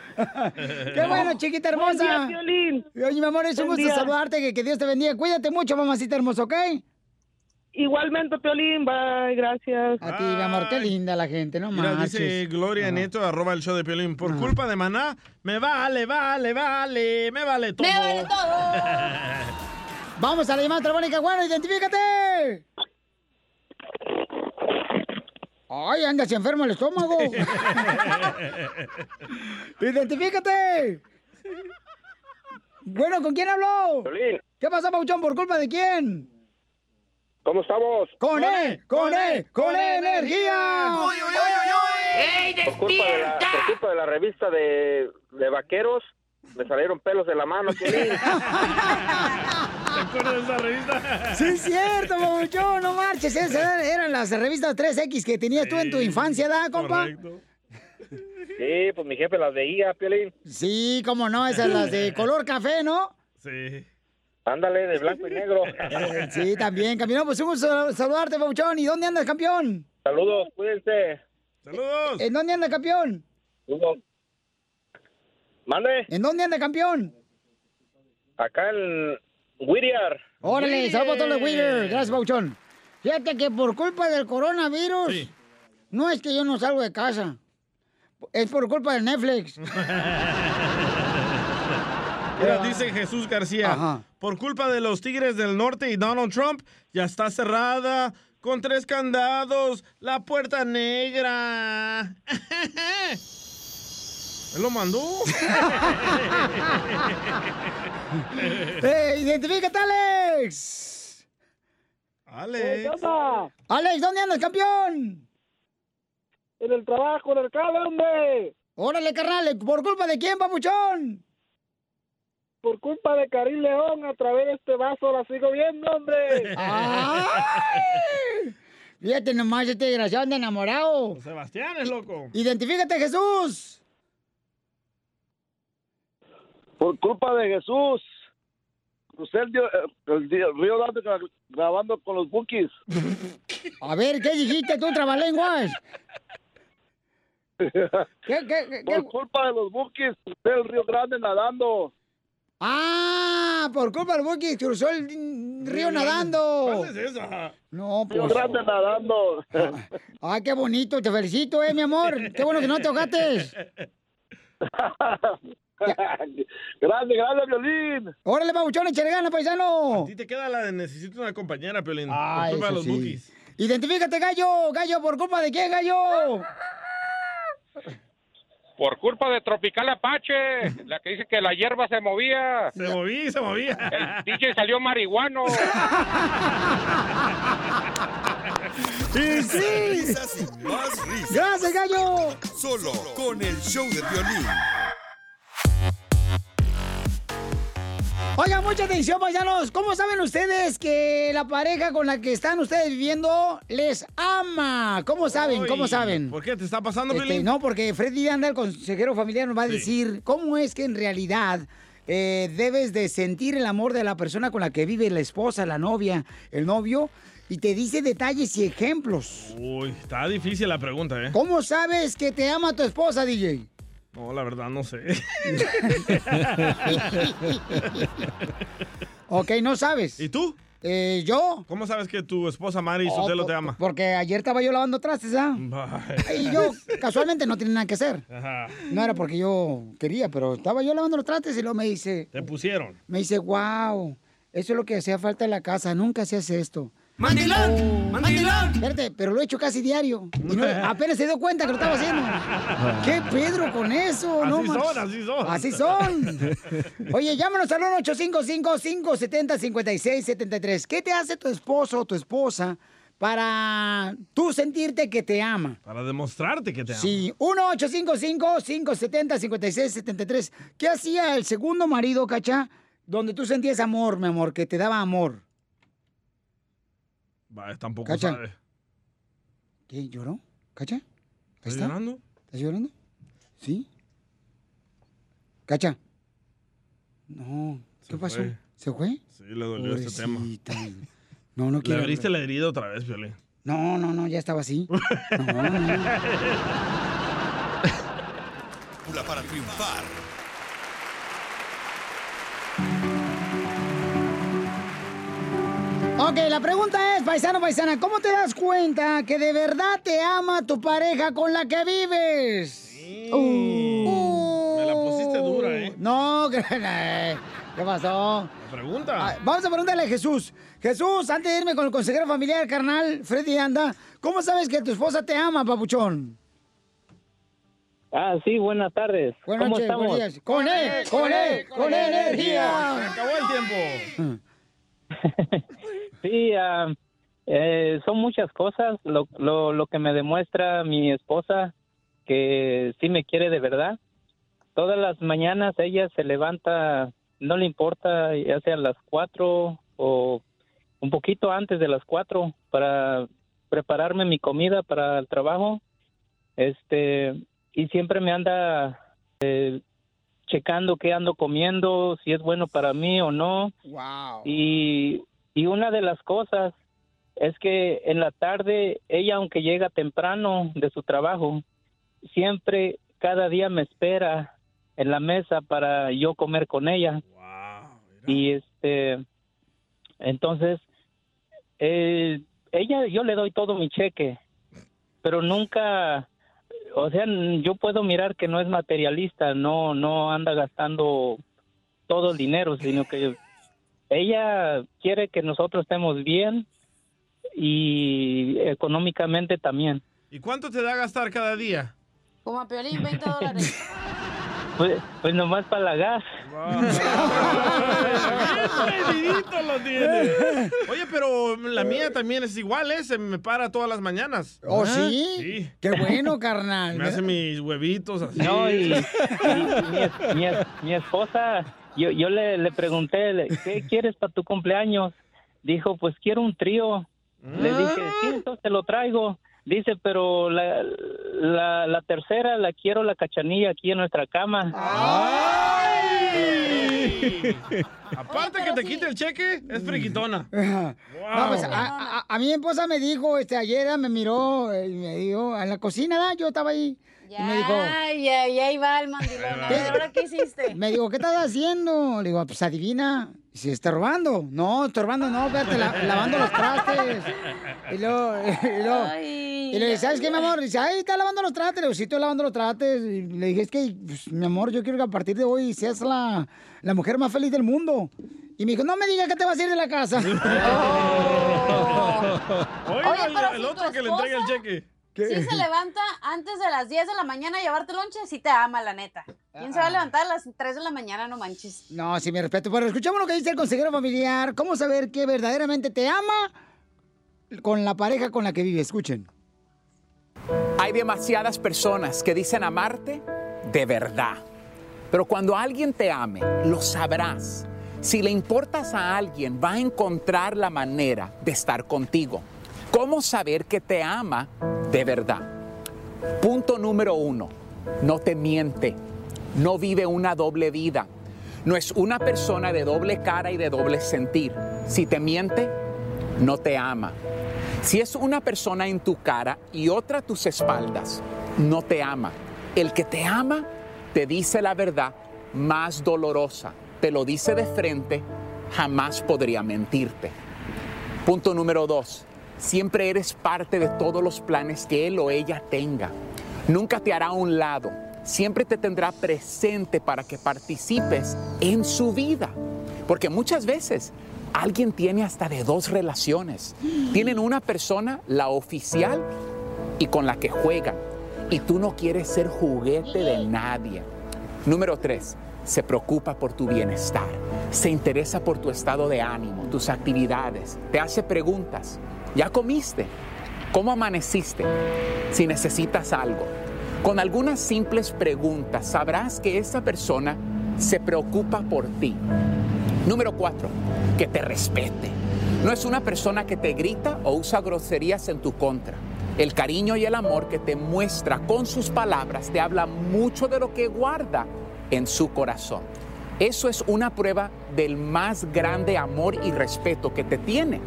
Qué bueno, chiquita hermosa. Buen día, Piolín. Oye, mi amor, es un gusto día. saludarte, que, que Dios te bendiga. Cuídate mucho, mamacita hermosa, ¿ok? Igualmente, Piolín, bye, gracias. A ti, mi amor, qué linda la gente, no Mira, marches. dice Gloria Neto, arroba el show de Piolín. Por culpa de Maná, me vale, vale, vale, me vale todo. ¡Me vale todo! Vamos a la llamada telefónica, bueno, identifícate. Ay, andas enfermo el estómago. identifícate. Bueno, ¿con quién habló? ¿Qué pasa, Pauchón? ¿Por culpa de quién? ¿Cómo estamos? ¡Con E! ¡Con E! ¡Con E energía! Por culpa de la, por culpa de la revista de, de vaqueros, me salieron pelos de la mano, Piolín. ¿Te acuerdas de esa revista? Sí, es cierto, Pauchón, no marches. Esas eran, las revistas 3X que tenías tú en tu infancia, ¿da, compa? Sí, pues mi jefe las veía, Piolín. Sí, cómo no, esas las de color café, ¿no? Sí. Ándale, de blanco y negro. Sí, también, campeón. Pues un gusto saludarte, Pauchón. ¿Y dónde andas, campeón? Saludos, cuídense. Saludos. ¿En dónde anda, campeón? Saludos. Mande, ¿En dónde anda, campeón? acá en Whittier. Órale, saludos a todos los Wheeler. Gracias, Pauchón. Fíjate que por culpa del coronavirus, no es que yo no salgo de casa. Es por culpa del Netflix. Mira, dice Jesús García, Ajá. por culpa de los Tigres del Norte y Donald Trump, ya está cerrada con tres candados la puerta negra. ¿Él lo mandó? ¡Eh, identifícate, Alex! Alex. Alex, ¿dónde andas, campeón? En el trabajo, en el cable, hombre. Órale, carnal, ¿por culpa de quién, papuchón? Por culpa de Karim León, a través de este vaso la sigo viendo, hombre. ¡Ay! Fíjate nomás, este desgraciado anda enamorado. Sebastián es loco. Identifícate, Jesús. Por culpa de Jesús, crucé el, dio- eh, el dio- río Grande gra- grabando con los bookies. A ver, ¿qué dijiste tú, trabalenguas? ¿Qué, qué, qué, Por culpa de los bookies, crucé el río Grande nadando. Ah, por culpa del Buki cruzó el río nadando. ¿Cuál es esa? No, Río pues. Grande nadando. Ay, qué bonito, te felicito, eh, mi amor. Qué bueno que no te ahogates. grande, grande, Violín. Órale, pabuchón, échale ganas, paisano. A ti te queda la de necesito una compañera, Piolín. Ah, por culpa de eso los sí. bookies. Identifícate, gallo. Gallo, ¿por culpa de quién, gallo? Por culpa de Tropical Apache, la que dice que la hierba se movía. Se movía, se movía. El DJ salió marihuano. ¡Y sí! Risas y más risas. ¡Gracias, gallo! Solo con el show de violín. Oigan, mucha atención, paisanos. ¿Cómo saben ustedes que la pareja con la que están ustedes viviendo les ama? ¿Cómo saben? ¿Cómo saben? ¿Por qué te está pasando, Este, no, porque Freddy Anda, el consejero familiar, nos va a decir cómo es que en realidad eh, debes de sentir el amor de la persona con la que vive la esposa, la novia, el novio, y te dice detalles y ejemplos. Uy, está difícil la pregunta, ¿eh? ¿Cómo sabes que te ama tu esposa, DJ? No, la verdad no sé. ok, no sabes. ¿Y tú? Eh, ¿Yo? ¿Cómo sabes que tu esposa Mari Oh, Sotelo te ama? Porque ayer estaba yo lavando trastes, ¿ah? Y yo casualmente no tenía nada que hacer. Ajá. No era porque yo quería, pero estaba yo lavando los trastes y luego me dice, Te pusieron. me dice, wow, eso es lo que hacía falta en la casa, nunca se hace esto. ¡Mandilón! ¡Mandilón! Espérate, pero lo he hecho casi diario. Y no- apenas se dio cuenta que lo estaba haciendo. ¿Qué Pedro con eso? Así no son, marches. así son. Así son. Oye, llámanos al 1-855-570-5673. ¿Qué te hace tu esposo o tu esposa para tú sentirte que te ama? Para demostrarte que te ama. Sí, 1-855-570-5673. ¿Qué hacía el segundo marido, Cacha? Donde tú sentías amor, mi amor, que te daba amor. Va, tampoco Cacha. sabe. ¿Qué? ¿Lloró? ¿Cacha? ¿Estás está. llorando? ¿Estás llorando? ¿Sí? ¿Cacha? No. ¿Qué Se pasó? fue. ¿Se fue? Sí, le dolió este tema. Pobrecita. No, no Le quiero. abriste la herida otra vez, Piolín. No, no, no, ya estaba así. No, no, no. Para triunfar. Ok, la pregunta es, paisano, paisana, ¿cómo te das cuenta que de verdad te ama tu pareja con la que vives? Me la pusiste dura, ¿eh? No, ¿qué pasó? Pregunta. Ah, vamos a preguntarle a Jesús. Jesús, antes de irme con el consejero familiar, carnal, Freddy Anda, ¿cómo sabes que tu esposa te ama, papuchón? Ah, sí, buenas tardes. Buenas ¿Cómo noches, estamos? buenos días. Con él, con él, con energía. Se acabó el tiempo. Sí, ah, eh, son muchas cosas lo, lo, lo que me demuestra mi esposa que sí me quiere de verdad. Todas las mañanas ella se levanta, no le importa, ya sea a las cuatro o un poquito antes de las cuatro para prepararme mi comida para el trabajo. Este, y siempre me anda eh, checando qué ando comiendo, si es bueno para mí o no. Wow. Y, y una de las cosas es que en la tarde ella, aunque llega temprano de su trabajo, siempre, cada día me espera en la mesa para yo comer con ella. y este, entonces, eh, ella, yo le doy todo mi cheque, pero nunca, o sea, yo puedo mirar que no es materialista, no, no anda gastando todo el dinero, sino que ella quiere que nosotros estemos bien y económicamente también. ¿Y cuánto te da a gastar cada día? Como a Piolín, 20 dólares. Pues, pues nomás para la gas. Medidito lo tiene. Oye, pero la mía también es igual, ¿eh? Se me para todas las mañanas. ¿Oh, sí? Sí. Qué bueno, carnal. Me hace mis huevitos así. No, y, y- y mi, mi es- mi esposa, yo, yo le, le pregunté, ¿qué quieres para tu cumpleaños? Dijo, pues quiero un trío. Le dije, sí, entonces te lo traigo. Dice, pero la, la, la tercera la quiero la cachanilla aquí en nuestra cama. Aparte que te quite el cheque, es friquitona. No, pues, a, a- a mi esposa me dijo, este, ayer me miró eh, y me dijo, en la cocina, ¿da? yo estaba ahí. Y me dijo, Ay, ya, ya ahí va el mandilón. ¿ahora qué hiciste? me dijo, ¿qué estás haciendo? Le digo, pues adivina, si está robando. No, está robando, no, espérate, la- lavando los trastes. Y luego, y luego, y le dije, ¿sabes qué, mi amor? Dice, ay, está lavando los trastes. Le digo, sí, estoy lavando los trastes. Y le dije, es que, pues, mi amor, yo quiero que a partir de hoy seas la, la mujer más feliz del mundo. Y me dijo, no me digas que te vas a ir de la casa. Oiga, Oye, el- pero el si otro tu que le entrega el esposa- Si se levanta antes de las 10 de la mañana a llevarte lonche, sí te ama, la neta. ¿Quién se va a levantar a las 3 de la mañana? No manches. No, sí, mi respeto. Pero escuchamos lo que dice el consejero familiar. ¿Cómo saber que verdaderamente te ama con la pareja con la que vive? Escuchen. Hay demasiadas personas que dicen amarte de verdad. Pero cuando alguien te ame, lo sabrás. Si le importas a alguien, va a encontrar la manera de estar contigo. ¿Cómo saber que te ama de verdad? Punto número uno, no te miente, no vive una doble vida, no es una persona de doble cara y de doble sentir. Si te miente, no te ama. Si es una persona en tu cara y otra a tus espaldas, no te ama. El que te ama te dice la verdad más dolorosa, te lo dice de frente, jamás podría mentirte. Punto número dos, siempre eres parte de todos los planes que él o ella tenga. Nunca te hará a un lado, siempre te tendrá presente para que participes en su vida. Porque muchas veces alguien tiene hasta de dos relaciones. Tienen una persona, la oficial, y con la que juegan. Y tú no quieres ser juguete de nadie. Número tres, se preocupa por tu bienestar. Se interesa por tu estado de ánimo, tus actividades. Te hace preguntas. ¿Ya comiste? ¿Cómo amaneciste? Si necesitas algo. Con algunas simples preguntas sabrás que esa persona se preocupa por ti. Número cuatro, que te respete. No es una persona que te grita o usa groserías en tu contra. El cariño y el amor que te muestra con sus palabras te habla mucho de lo que guarda en su corazón. Eso es una prueba del más grande amor y respeto que te tiene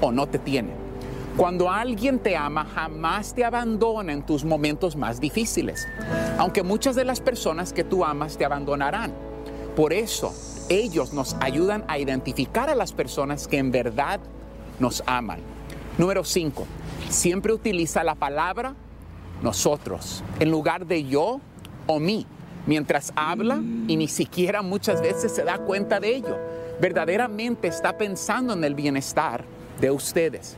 o no te tiene. Cuando alguien te ama, jamás te abandona en tus momentos más difíciles, aunque muchas de las personas que tú amas te abandonarán. Por eso, ellos nos ayudan a identificar a las personas que en verdad nos aman. Número cinco, siempre utiliza la palabra nosotros en lugar de yo o mí mientras habla y ni siquiera muchas veces se da cuenta de ello. Verdaderamente está pensando en el bienestar de ustedes.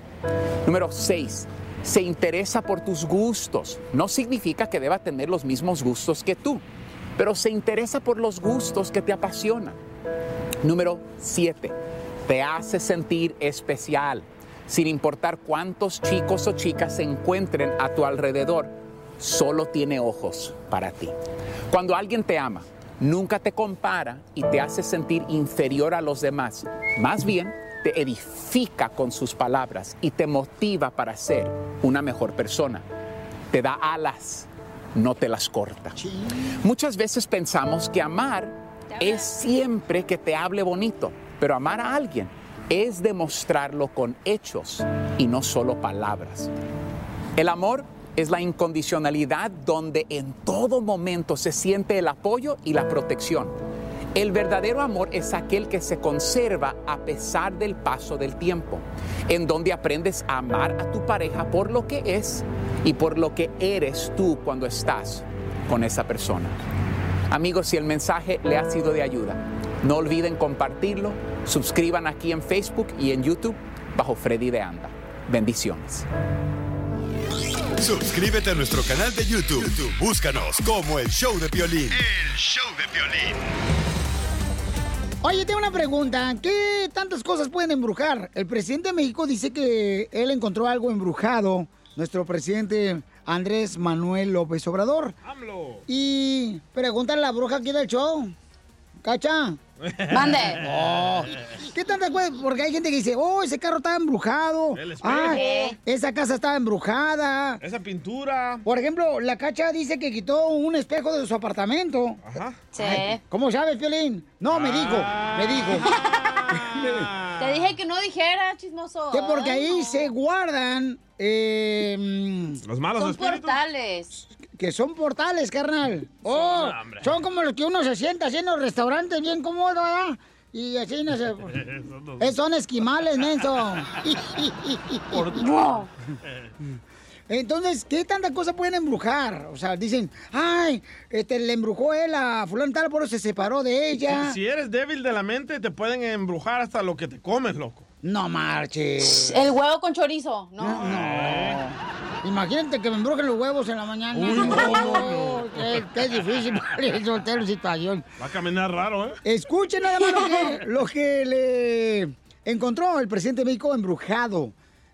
Número 6. Se interesa por tus gustos. No significa que deba tener los mismos gustos que tú, pero se interesa por los gustos que te apasionan. Número 7. Te hace sentir especial, sin importar cuántos chicos o chicas se encuentren a tu alrededor. Solo tiene ojos para ti. Cuando alguien te ama, nunca te compara y te hace sentir inferior a los demás. Más bien, te edifica con sus palabras y te motiva para ser una mejor persona. Te da alas, no te las corta. Muchas veces pensamos que amar es siempre que te hable bonito, pero amar a alguien es demostrarlo con hechos y no solo palabras. El amor es la incondicionalidad donde en todo momento se siente el apoyo y la protección. El verdadero amor es aquel que se conserva a pesar del paso del tiempo, en donde aprendes a amar a tu pareja por lo que es y por lo que eres tú cuando estás con esa persona. Amigos, si el mensaje le ha sido de ayuda, no olviden compartirlo, suscriban aquí en Facebook y en YouTube bajo Freddy de Anda. Bendiciones. Suscríbete a nuestro canal de YouTube. YouTube, Búscanos como el show de violín. El show de violín. Oye, tengo una pregunta. ¿Qué tantas cosas pueden embrujar? El presidente de México dice que él encontró algo embrujado. Nuestro presidente Andrés Manuel López Obrador. Y pregúntale a la bruja aquí del show. ¿Cacha? Mande. Oh. ¿Qué tantas cosas? Porque hay gente que dice, oh, ese carro estaba embrujado. El espejo. Ah, esa casa estaba embrujada. Esa pintura. Por ejemplo, la cacha dice que quitó un espejo de su apartamento. Ajá. Sí. Ay, ¿Cómo sabes, Piolín? No, me dijo, me dijo. Te dije que no dijera, chismoso. Que porque Ay, ahí no. se guardan eh, Los malos Son espíritus. portales. Que son portales, carnal. Oh, son como los que uno se sienta así en los restaurantes bien cómodo, ¿verdad? Y así no se... Eh, son esquimales, menso. No. Entonces, ¿qué tanta cosa pueden embrujar? O sea, dicen, ay, este, le embrujó él a fulano tal, por eso se separó de ella. Si eres débil de la mente, te pueden embrujar hasta lo que te comes, loco. No marches. El huevo con chorizo. No. Imagínate que me embrujen los huevos en la mañana. Uy, no, No, qué, qué difícil para el soltero situación. Va a caminar raro, ¿eh? Escuchen nada más lo que, lo que le encontró el presidente de México embrujado.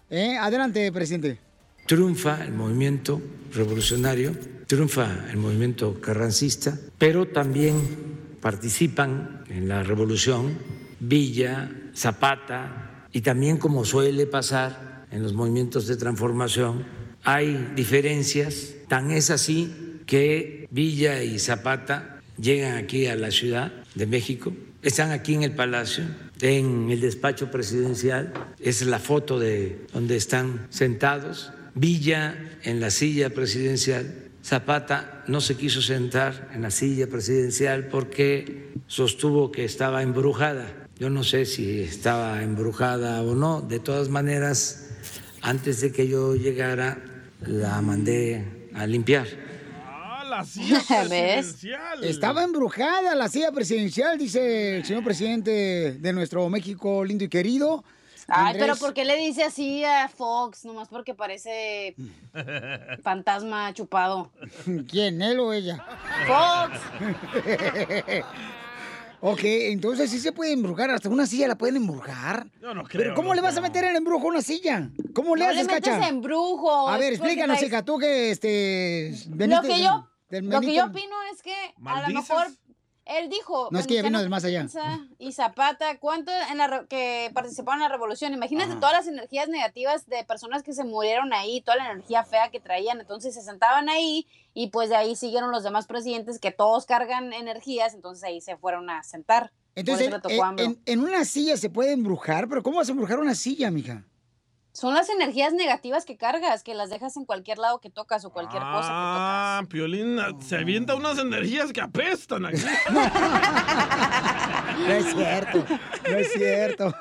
¿Eh? Adelante, presidente. Triunfa el movimiento revolucionario, triunfa el movimiento carrancista, pero también participan en la revolución Villa, Zapata y también como suele pasar en los movimientos de transformación, hay diferencias, tan es así que Villa y Zapata llegan aquí a la Ciudad de México, están aquí en el Palacio, en el despacho presidencial, es la foto de donde están sentados, Villa en la silla presidencial, Zapata no se quiso sentar en la silla presidencial porque sostuvo que estaba embrujada. Yo no sé si estaba embrujada o no, de todas maneras, antes de que yo llegara, la mandé a limpiar. Ah, la silla presidencial. Estaba embrujada la silla presidencial, dice el señor presidente de nuestro México lindo y querido. Ay, Andrés. pero ¿por qué le dice así a Fox? Nomás porque parece fantasma chupado. ¿Quién, él o ella? Fox. ok, entonces sí se puede embrujar, hasta una silla la pueden embrujar. Yo no Pero creo, ¿cómo le vas a meter el embrujo a una silla? ¿Cómo le No haces, le metes cacha? embrujo, A ver, explícanos, hija, tú que este Lo que yo, lo que yo opino es que a lo mejor él dijo. No, es que ya vino del más allá. Y Zapata, ¿cuánto en la re- que participaron en la revolución? Imagínate todas las energías negativas de personas que se murieron ahí, toda la energía fea que traían. Entonces se sentaban ahí y pues de ahí siguieron los demás presidentes que todos cargan energías. Entonces ahí se fueron a sentar. Entonces, en, AMLO. en- en una silla se puede embrujar, pero ¿cómo vas a embrujar una silla, mija? Son las energías negativas que cargas, que las dejas en cualquier lado que tocas o cualquier cosa que Ah, Piolín ah, se avienta unas energías que apestan aquí. No es cierto, no es cierto.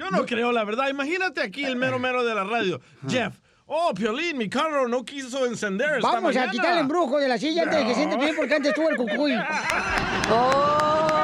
Yo no creo, la verdad. Imagínate aquí el mero mero de la radio. Jeff. Oh, Piolín, mi carro no quiso encender esta Vamos a quitar el embrujo de la silla antes de que siente bien porque antes tuvo el cucuy. Oh.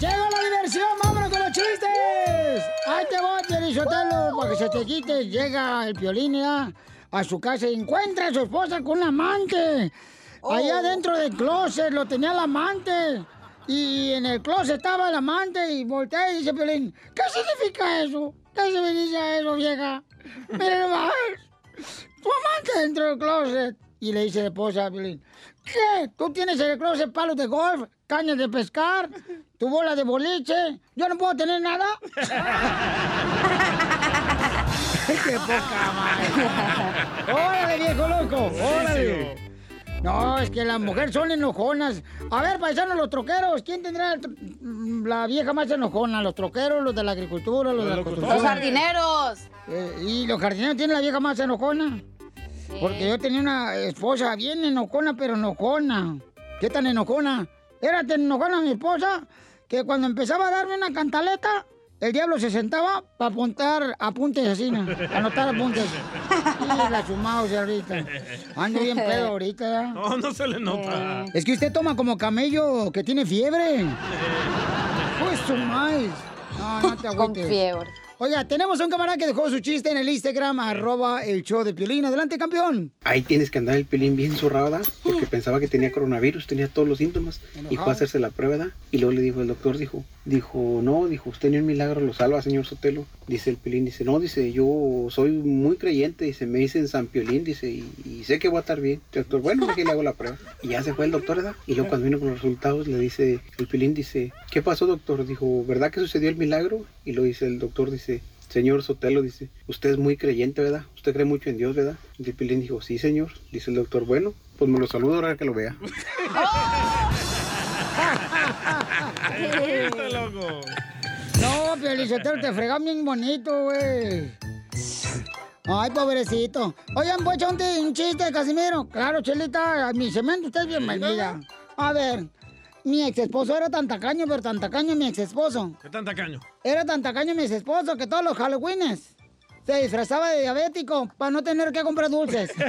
¡Llega la diversión! ¡Vámonos con los chistes! ¡Ahí te voy, Pielizotelo! Para que se te quite. Llega el Piolín ya a su casa y encuentra a su esposa con un amante. Allá dentro del closet lo tenía el amante. Y en el closet estaba el amante y voltea y dice Piolín, ¿qué significa eso? ¿Qué significa eso, vieja? Mira nomás, tu amante dentro del closet. Y le dice la esposa a Piolín, ¿qué? ¿Tú tienes en el closet palos de golf, cañas de pescar, tu bola de boliche? ¿Yo no puedo tener nada? ¡Qué poca madre! ¡Órale, viejo loco! ¡Órale! No, es que las mujeres son enojonas. A ver, paisanos, los troqueros. ¿Quién tendrá mm, la vieja más enojona? ¿Los troqueros, los de la agricultura, los de la construcción? Los jardineros. Eh, ¿Y los jardineros tienen la vieja más enojona? Porque yo tenía una esposa bien enojona, pero enojona. ¿Qué tan enojona? Era tan enojona mi esposa que cuando empezaba a darme una cantaleta, el diablo se sentaba para apuntar apuntes así, ¿no? anotar apuntes. Y la sumamos ahorita. Ando bien pedo ahorita. No, no se le nota. Es que usted toma como camello que tiene fiebre. Pues su madre. No, no te agüites. fiebre. Oiga, tenemos un camarada que dejó su chiste en el Instagram, arroba el show de Piolín. Adelante, campeón. Ahí tienes que andar el pelín bien zurrado, ¿verdad? Porque pensaba que tenía coronavirus, tenía todos los síntomas. Y fue a hacerse la prueba, ¿verdad? Y luego le dijo el doctor, dijo, dijo, no, dijo, usted ni un milagro lo salva, señor Sotelo. Dice el pelín, dice, no, dice, yo soy muy creyente, dice, me dicen San Piolín, dice, y, y sé que voy a estar bien. El doctor, bueno, aquí le hago la prueba. Y ya se fue el doctor, ¿verdad? Y luego cuando vino con los resultados, le dice, el pelín dice, ¿qué pasó, doctor? Dijo, ¿verdad que sucedió el milagro? Y lo dice el doctor, dice, Señor Sotelo, dice, usted es muy creyente, ¿verdad? Usted cree mucho en Dios, ¿verdad? Y el Pilín dijo, sí, señor. Dice el doctor, bueno, pues me lo saludo ahora que lo vea. Loco. No, Piolizotero, te fregan bien bonito, güey. Ay, pobrecito. Oigan, pues un, un chiste, Casimiro. Claro, Chelita, a mi cemento usted es bienvenida. A ver, mi ex esposo era tan tacaño, pero tan tacaño mi ex esposo. ¿Qué tan tacaño? Era tan tacaño mi ex esposo que todos los Halloweenes se disfrazaba de diabético para no tener que comprar dulces.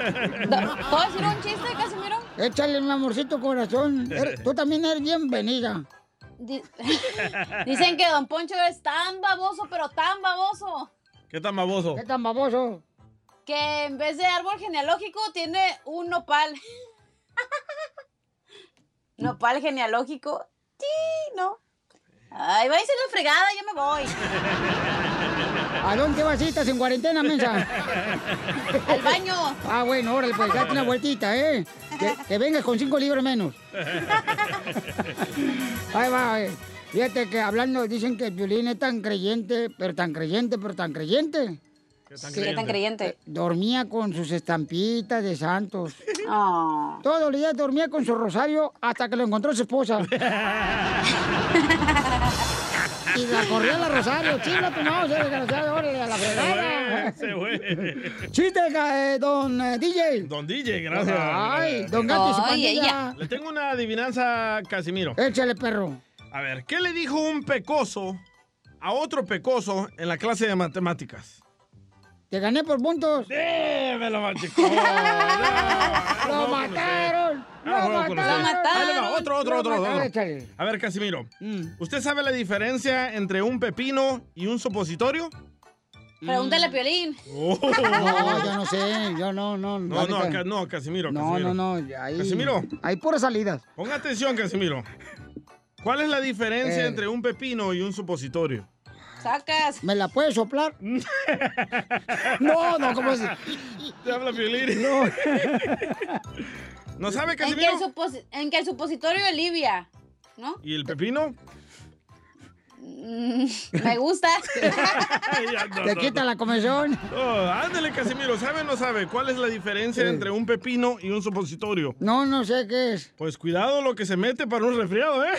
¿Puedo decir un chiste, Casimiro? Échale, mi amorcito corazón. Er- Tú también eres bienvenida. Di- Dicen que Don Poncho es tan baboso, pero tan baboso, ¿Qué tan baboso? ¿Qué tan baboso? que en vez de árbol genealógico tiene un nopal. Nopal genealógico. Sí, no. Ay, váyanse a la fregada, ya me voy. ¿A dónde vas? ¿Estás en cuarentena, mensa? Al baño. Ah, bueno, órale, pues date una vueltita, ¿eh? Que, que vengas con cinco libras menos. Ahí va, eh. Fíjate que hablando, dicen que el violín es tan creyente, pero tan creyente, pero tan creyente. ¿Qué tan Sí, ¿qué tan creyente? Dormía con sus estampitas de santos. Oh. Todos los días dormía con su rosario hasta que lo encontró su esposa. y la corrió a la rosario. Chinga tu mouse, desgraciado, órale, a la fregada. Se fue. Chiste, eh, don eh, DJ. Don DJ, gracias. Ay, don Gato y su pandilla. Le tengo una adivinanza, Casimiro. Échale, perro. A ver, ¿qué le dijo un pecoso a otro pecoso en la clase de matemáticas? Te gané por puntos. ¡Eh! Me lo machicó. ¡Lo mataron! ¡Lo Ah, juego con mataron! usted. Ahí le va, otro, otro, Lo otro, mataron. A ver, Casimiro. Mm. ¿Usted sabe la diferencia entre un pepino y un supositorio? Pregúntale a Piolín. Oh. No, yo no sé, yo no, no. No, no, no, Casimiro, No, Casimiro. no, no. Ahí, Casimiro. Hay puras salidas. Ponga atención, Casimiro. ¿Cuál es la diferencia Eh. entre un pepino y un supositorio? Sacas. ¿Me la puedes soplar? no, no, ¿cómo es? Te habla Piolín. No. ¿No sabe, En que, Casimiro? el supos- en que el supositorio alivia, ¿no? ¿Y el pepino? Mm, me gusta. Te quita la comezón. Oh, ándale, Casimiro. ¿Sabe o no sabe cuál es la diferencia entre un pepino y un supositorio? No, no sé qué es. Pues cuidado lo que se mete para un resfriado, ¿eh?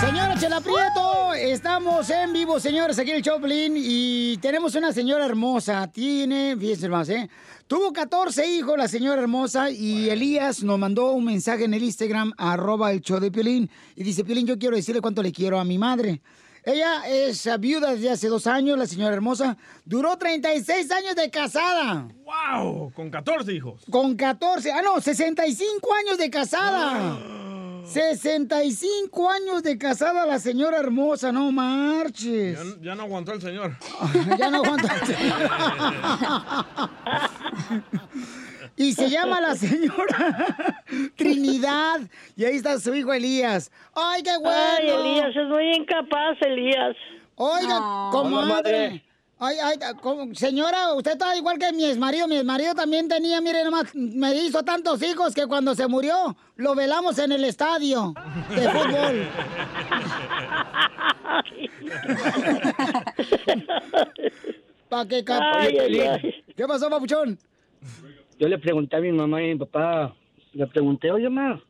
Señora Chela Prieto, estamos en vivo, señores, aquí en el Choplin y tenemos una señora hermosa. Tiene, fíjense más, ¿eh? Tuvo 14 hijos la señora hermosa y Elías nos mandó un mensaje en el Instagram, arroba el show de Piolín, y dice, Piolín, yo quiero decirle cuánto le quiero a mi madre. Ella es viuda desde hace dos años, la señora hermosa. Duró 36 años de casada. ¡Wow! Con 14 hijos. Con 14, ah no, 65 años de casada. 65 años de casada la señora hermosa, no marches. Ya, ya no aguantó el señor. ya no aguanto. y se llama la señora Trinidad. Y ahí está su hijo Elías. ¡Ay, qué bueno! Ay, Elías, es muy incapaz, Elías. Oiga. Hola, madre. Ay, ay, señora, usted está igual que mi exmarido. Mi exmarido también tenía, mire, nomás, me hizo tantos hijos que cuando se murió, lo velamos en el estadio de fútbol. ¿Para qué, cap- Ay, ay, ay. ¿Qué pasó, papuchón? Yo le pregunté a mi mamá y a mi papá, le pregunté, oye, ma,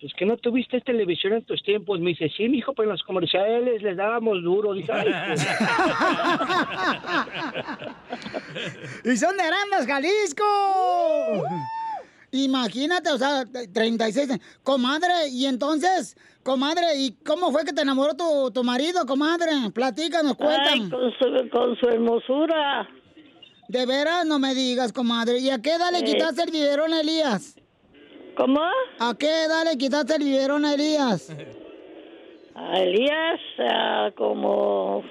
pues que no tuviste televisión en tus tiempos. Me dice, sí, mijo, pues en los comerciales les dábamos duro. Dije, ay, pues. y son de Arandas, Jalisco. Imagínate, o sea, 36. Comadre, y entonces, comadre, ¿y cómo fue que te enamoró tu, tu marido, comadre? Platícanos, cuentan. Ay, con su, con su hermosura. De veras, no me digas, comadre. ¿Y a qué edad le Sí. quitaste el biberón a Elías? ¿Cómo? ¿A qué edad le quitaste el biberón a Elías? A Elías, ah, como.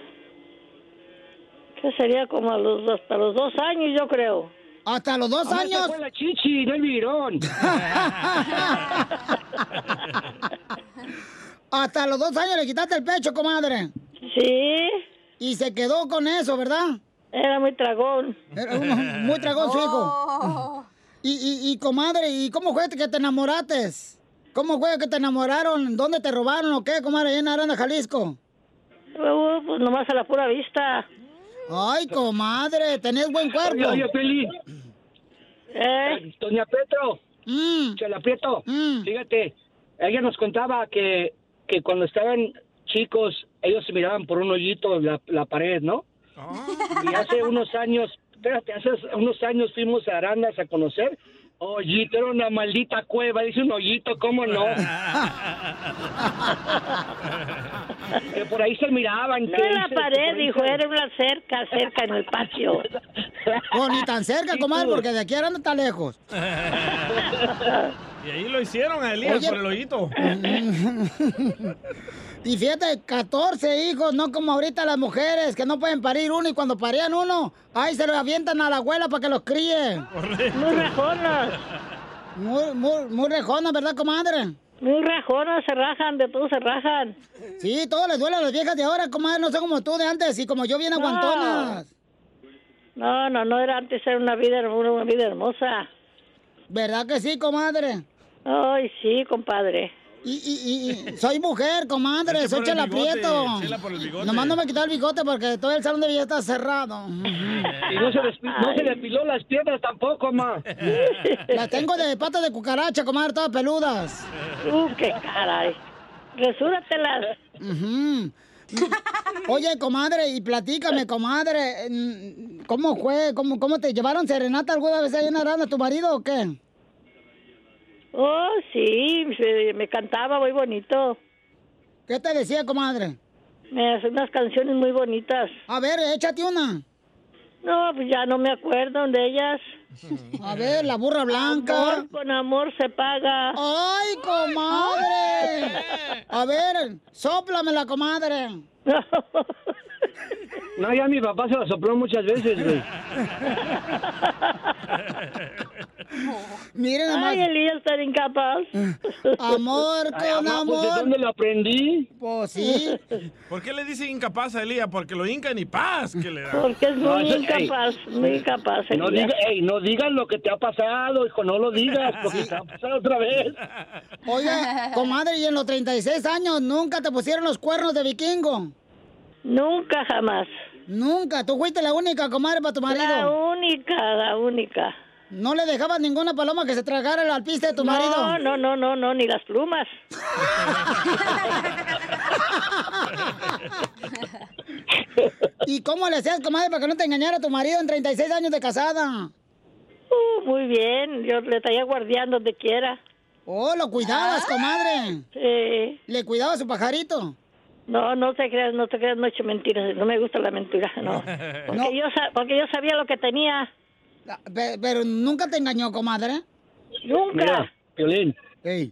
¿Qué sería? Como a los, hasta los dos años, yo creo. ¿Hasta los dos años? fue la chichi, no el virón. Hasta los dos años le quitaste el pecho, comadre. Sí. Y se quedó con eso, ¿verdad? Era muy tragón. Era uno muy tragón su hijo. Y, y, y, comadre, ¿y cómo fue que te enamoraste? ¿Cómo fue que te enamoraron? ¿Dónde te robaron o qué, comadre, allá en Aranda, Jalisco? Uh, pues nomás a la pura vista. Ay, comadre, tenés buen cuerpo. Oye, oye, Feli. ¿Eh? Doña Petro. Chela Prieto. Fíjate, ella nos contaba que, que cuando estaban chicos, ellos se miraban por un hoyito la, la pared, ¿no? Y hace unos años, espérate, hace unos años fuimos a Arandas a conocer. Hoyito, era una maldita cueva, dice un hoyito, ¿cómo no? que por ahí se miraban. No en la pared, dijo, se- era una cerca, cerca en el patio. No, ni tan cerca, comadre, porque de aquí a Aranda está lejos. Y ahí lo hicieron a Elías Oye. por el hoyito. Y fíjate, 14 hijos, no como ahorita las mujeres que no pueden parir uno y cuando parían uno, ahí se lo avientan a la abuela para que los críe. Muy rejonas. Muy, muy, muy rejonas, ¿verdad, comadre? Muy rejonas, se rajan, de todo se rajan. Sí, todo les duele a las viejas de ahora, comadre, no son como tú de antes y como yo bien No. aguantonas. No, no, no era antes, era una vida, una vida hermosa. ¿Verdad que sí, comadre? Ay, sí, compadre. Y, y, y, soy mujer, comadre, Es que soy por el Chela bigote, Prieto. Chela, por el bigote. Nomás no me quitar el bigote porque todo el salón de belleza está cerrado. Y no se, no se depiló las piernas tampoco, ma. Las tengo de patas de cucaracha, comadre, todas peludas. Uh, qué caray. Resúratelas. Oye, comadre, y platícame, comadre, mm, ¿cómo fue? ¿Cómo, cómo te llevaron serenata alguna vez ahí en Aranda, tu marido o qué? Oh, sí, me, me cantaba muy bonito. ¿Qué te decía, comadre? Me hace unas canciones muy bonitas. A ver, échate una. No, pues ya no me acuerdo de ellas. A ver, la burra blanca. Amor con amor se paga. ¡Ay, comadre! A ver, sóplame la comadre. No, ya mi papá se lo sopló muchas veces, güey. Miren nomás. Ay, Elías está incapaz. Amor Ay, con amor, pues, ¿de dónde lo aprendí? Pues sí. ¿Por qué le dicen incapaz a Elías? Porque lo hincan y paz que le da. Porque es No, muy eso- incapaz, muy incapaz. No, diga, ey, no digas lo que te ha pasado, hijo, no lo digas, porque te va a pasar otra vez. Oye, comadre, ¿y en los 36 años nunca te pusieron los cuernos de vikingo? Nunca, jamás. Nunca. Tú fuiste la única, comadre, para tu marido. La única, la única. ¿No le dejabas ninguna paloma que se tragara el alpiste de tu no, marido? No, no, no, no, ni las plumas. ¿Y cómo le hacías, comadre, para que no te engañara tu marido en 36 años de casada? Uh, muy bien, yo le traía guardián donde quiera. Oh, lo cuidabas, comadre. Sí. ¿Le cuidabas su pajarito? No, no te creas, no te creas, no he hecho mentiras, no me gusta la mentira, no. Porque, Yo, sa- porque yo sabía lo que tenía. Pe- Pero nunca te engañó, comadre. Nunca. Mira, Piolín. Ey.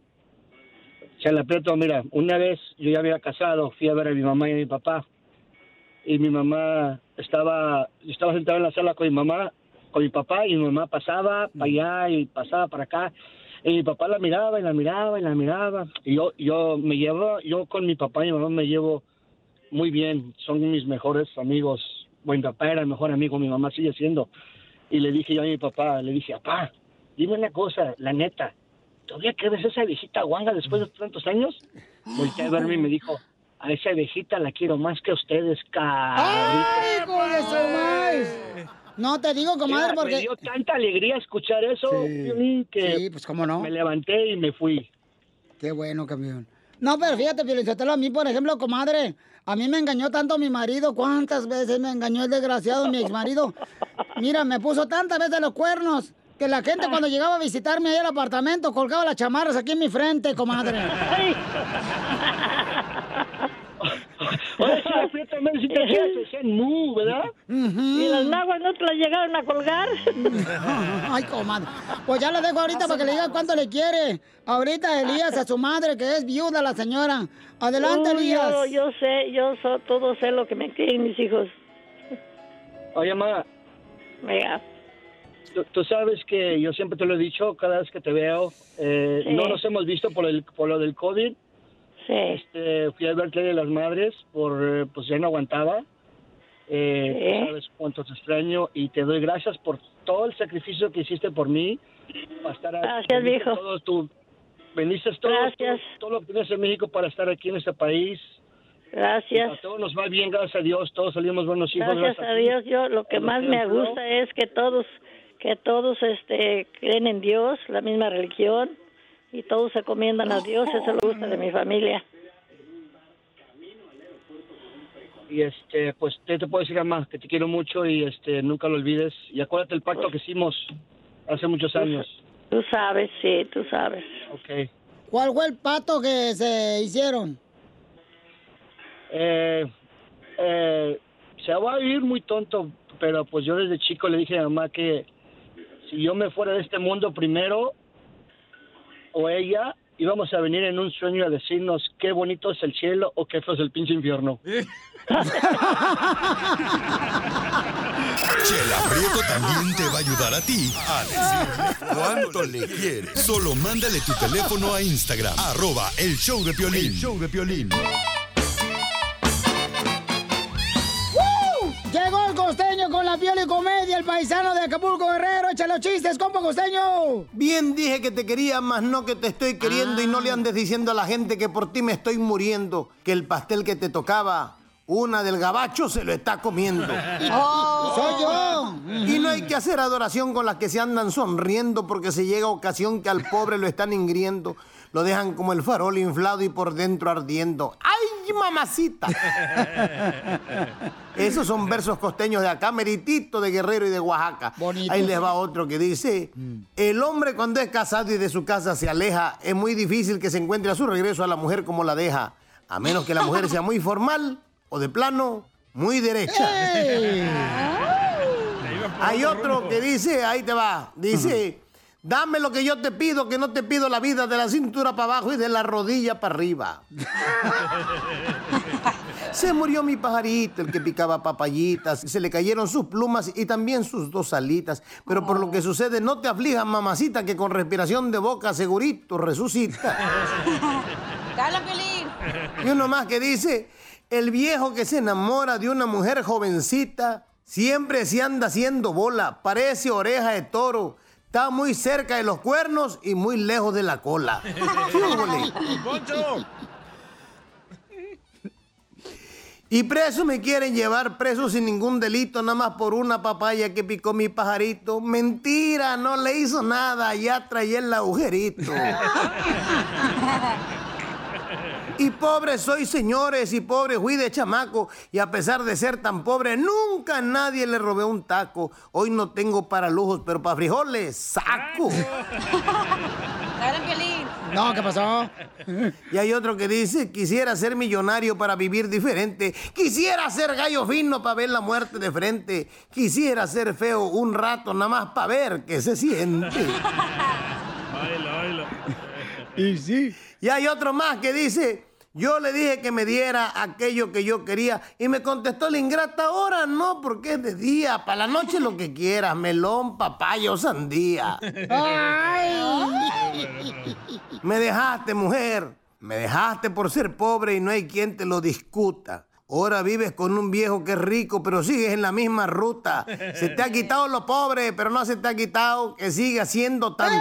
Se la aprieto, mira, una vez yo ya había casado, fui a ver a mi mamá y a mi papá. Y mi mamá estaba, yo estaba sentado en la sala con mi mamá, con mi papá, y mi mamá pasaba para allá y pasaba para acá. Y mi papá la miraba y la miraba y la miraba. Y yo, yo me llevo, yo con mi papá y mi mamá me llevo muy bien, son mis mejores amigos. Bueno, mi papá era el mejor amigo, mi mamá sigue siendo. Y le dije yo a mi papá, le dije, papá, dime una cosa, la neta, ¿todavía crees esa viejita guanga después de tantos años? Volteé a verme y me dijo, a esa viejita la quiero más que a ustedes, cabrón. ¡Ay, de su madre! No te digo, comadre, Mira, porque... Me dio tanta alegría escuchar eso, que Sí, pues cómo no. me levanté y me fui. Qué bueno, campeón. No, pero fíjate, Piolinsotelo, a mí, por ejemplo, comadre, a mí me engañó tanto mi marido. ¿Cuántas veces me engañó el desgraciado, mi exmarido? Mira, me puso tantas veces los cuernos que la gente cuando llegaba a visitarme ahí al apartamento colgaba las chamarras aquí en mi frente, comadre. Fiesta también si te quieres decían mu, ¿verdad? ¿Y las naguas no te las llegaron a colgar? Ay, comadre. Pues ya le dejo ahorita para que le diga cuánto le quiere. Ahorita Elías a su madre, que es viuda la señora. Adelante, Uy, Elías. Yo, yo sé, yo so- todo sé lo que me quieren mis hijos. Oye, mamá. Venga. Tú, tú sabes que yo siempre te lo he dicho cada vez que te veo. eh, Sí. No nos hemos visto por, el, por lo del COVID. Sí. Este, fui a verte de las madres, por, eh, pues ya no aguantaba. Eh, Sí. sabes cuánto te extraño y te doy gracias por todo el sacrificio que hiciste por mí. Para estar Gracias, viejo. Todo tu, vendiste todo, Gracias. todo, todo lo que tienes en México para estar aquí en este país. Gracias. A todos nos va bien, gracias a Dios. Todos salimos buenos hijos. Gracias a ti. Dios, yo lo que más me gusta es que todos que todos este creen en Dios, la misma religión y todos se comiendan a Dios, eso me gusta de mi familia. Y este, pues te, te puedo decir, mamá, que te quiero mucho y este, nunca lo olvides. Y acuérdate el pacto que hicimos hace muchos años. Tú sabes, sí, tú sabes. Ok. ¿Cuál fue el pato que se hicieron? Eh, eh, se va a oír muy tonto, pero pues yo desde chico le dije a mamá que si yo me fuera de este mundo primero, o ella, íbamos a venir en un sueño a decirnos qué bonito es el cielo o qué feo es el pinche infierno. Chela Prieto también te va a ayudar a ti a decirle cuánto le quieres. Solo mándale tu teléfono a Instagram, arroba el show de Piolín. El show de Piolín. El costeño con la piel y comedia, el paisano de Acapulco Guerrero. Échale los chistes, compa costeño. Bien dije que te quería, más no que te estoy queriendo y no le andes diciendo a la gente que por ti me estoy muriendo, que el pastel que te tocaba, una del gabacho se lo está comiendo. Oh, soy yo. Y no hay que hacer adoración con las que se andan sonriendo porque se llega ocasión que al pobre lo están ingriendo. Lo dejan como el farol inflado y por dentro ardiendo. ¡Ay, mamacita! Esos son versos costeños de acá, meritito de Guerrero y de Oaxaca. Ahí les va otro que dice, el hombre cuando es casado y de su casa se aleja, es muy difícil que se encuentre a su regreso a la mujer como la deja, a menos que la mujer sea muy formal o de plano muy derecha. Hay otro que dice, ahí te va, dice, dame lo que yo te pido, que no te pido la vida de la cintura para abajo y de la rodilla para arriba. Se murió mi pajarito, el que picaba papayitas, se le cayeron sus plumas y también sus dos alitas. Pero por lo que sucede, no te aflijas, mamacita, que con respiración de boca segurito resucita. ¡Cala, Pelín! Y uno más que dice, el viejo que se enamora de una mujer jovencita, siempre se anda haciendo bola, parece oreja de toro. Está muy cerca de los cuernos y muy lejos de la cola. ¿Qué hubo, ¡Poncho! Y preso me quieren llevar preso sin ningún delito, nada más por una papaya que picó mi pajarito. Mentira, no le hizo nada, ya traía el agujerito. Y pobre soy, señores, y pobre fui de chamaco. Y a pesar de ser tan pobre, nunca a nadie le robé un taco. Hoy no tengo para lujos, pero para frijoles, saco. No, ¿qué pasó? Y hay otro que dice, quisiera ser millonario para vivir diferente. Quisiera ser gallo fino para ver la muerte de frente. Quisiera ser feo un rato nada más para ver qué se siente. Baila, baila. Y sí. Y hay otro más que dice, yo le dije que me diera aquello que yo quería y me contestó la ingrata, ahora no, porque es de día, para la noche lo que quieras, melón, papaya o sandía. Me dejaste, mujer, me dejaste por ser pobre y no hay quien te lo discuta. Ahora vives con un viejo que es rico, pero sigues en la misma ruta. Se te ha quitado lo pobre, pero no se te ha quitado que sigas siendo tan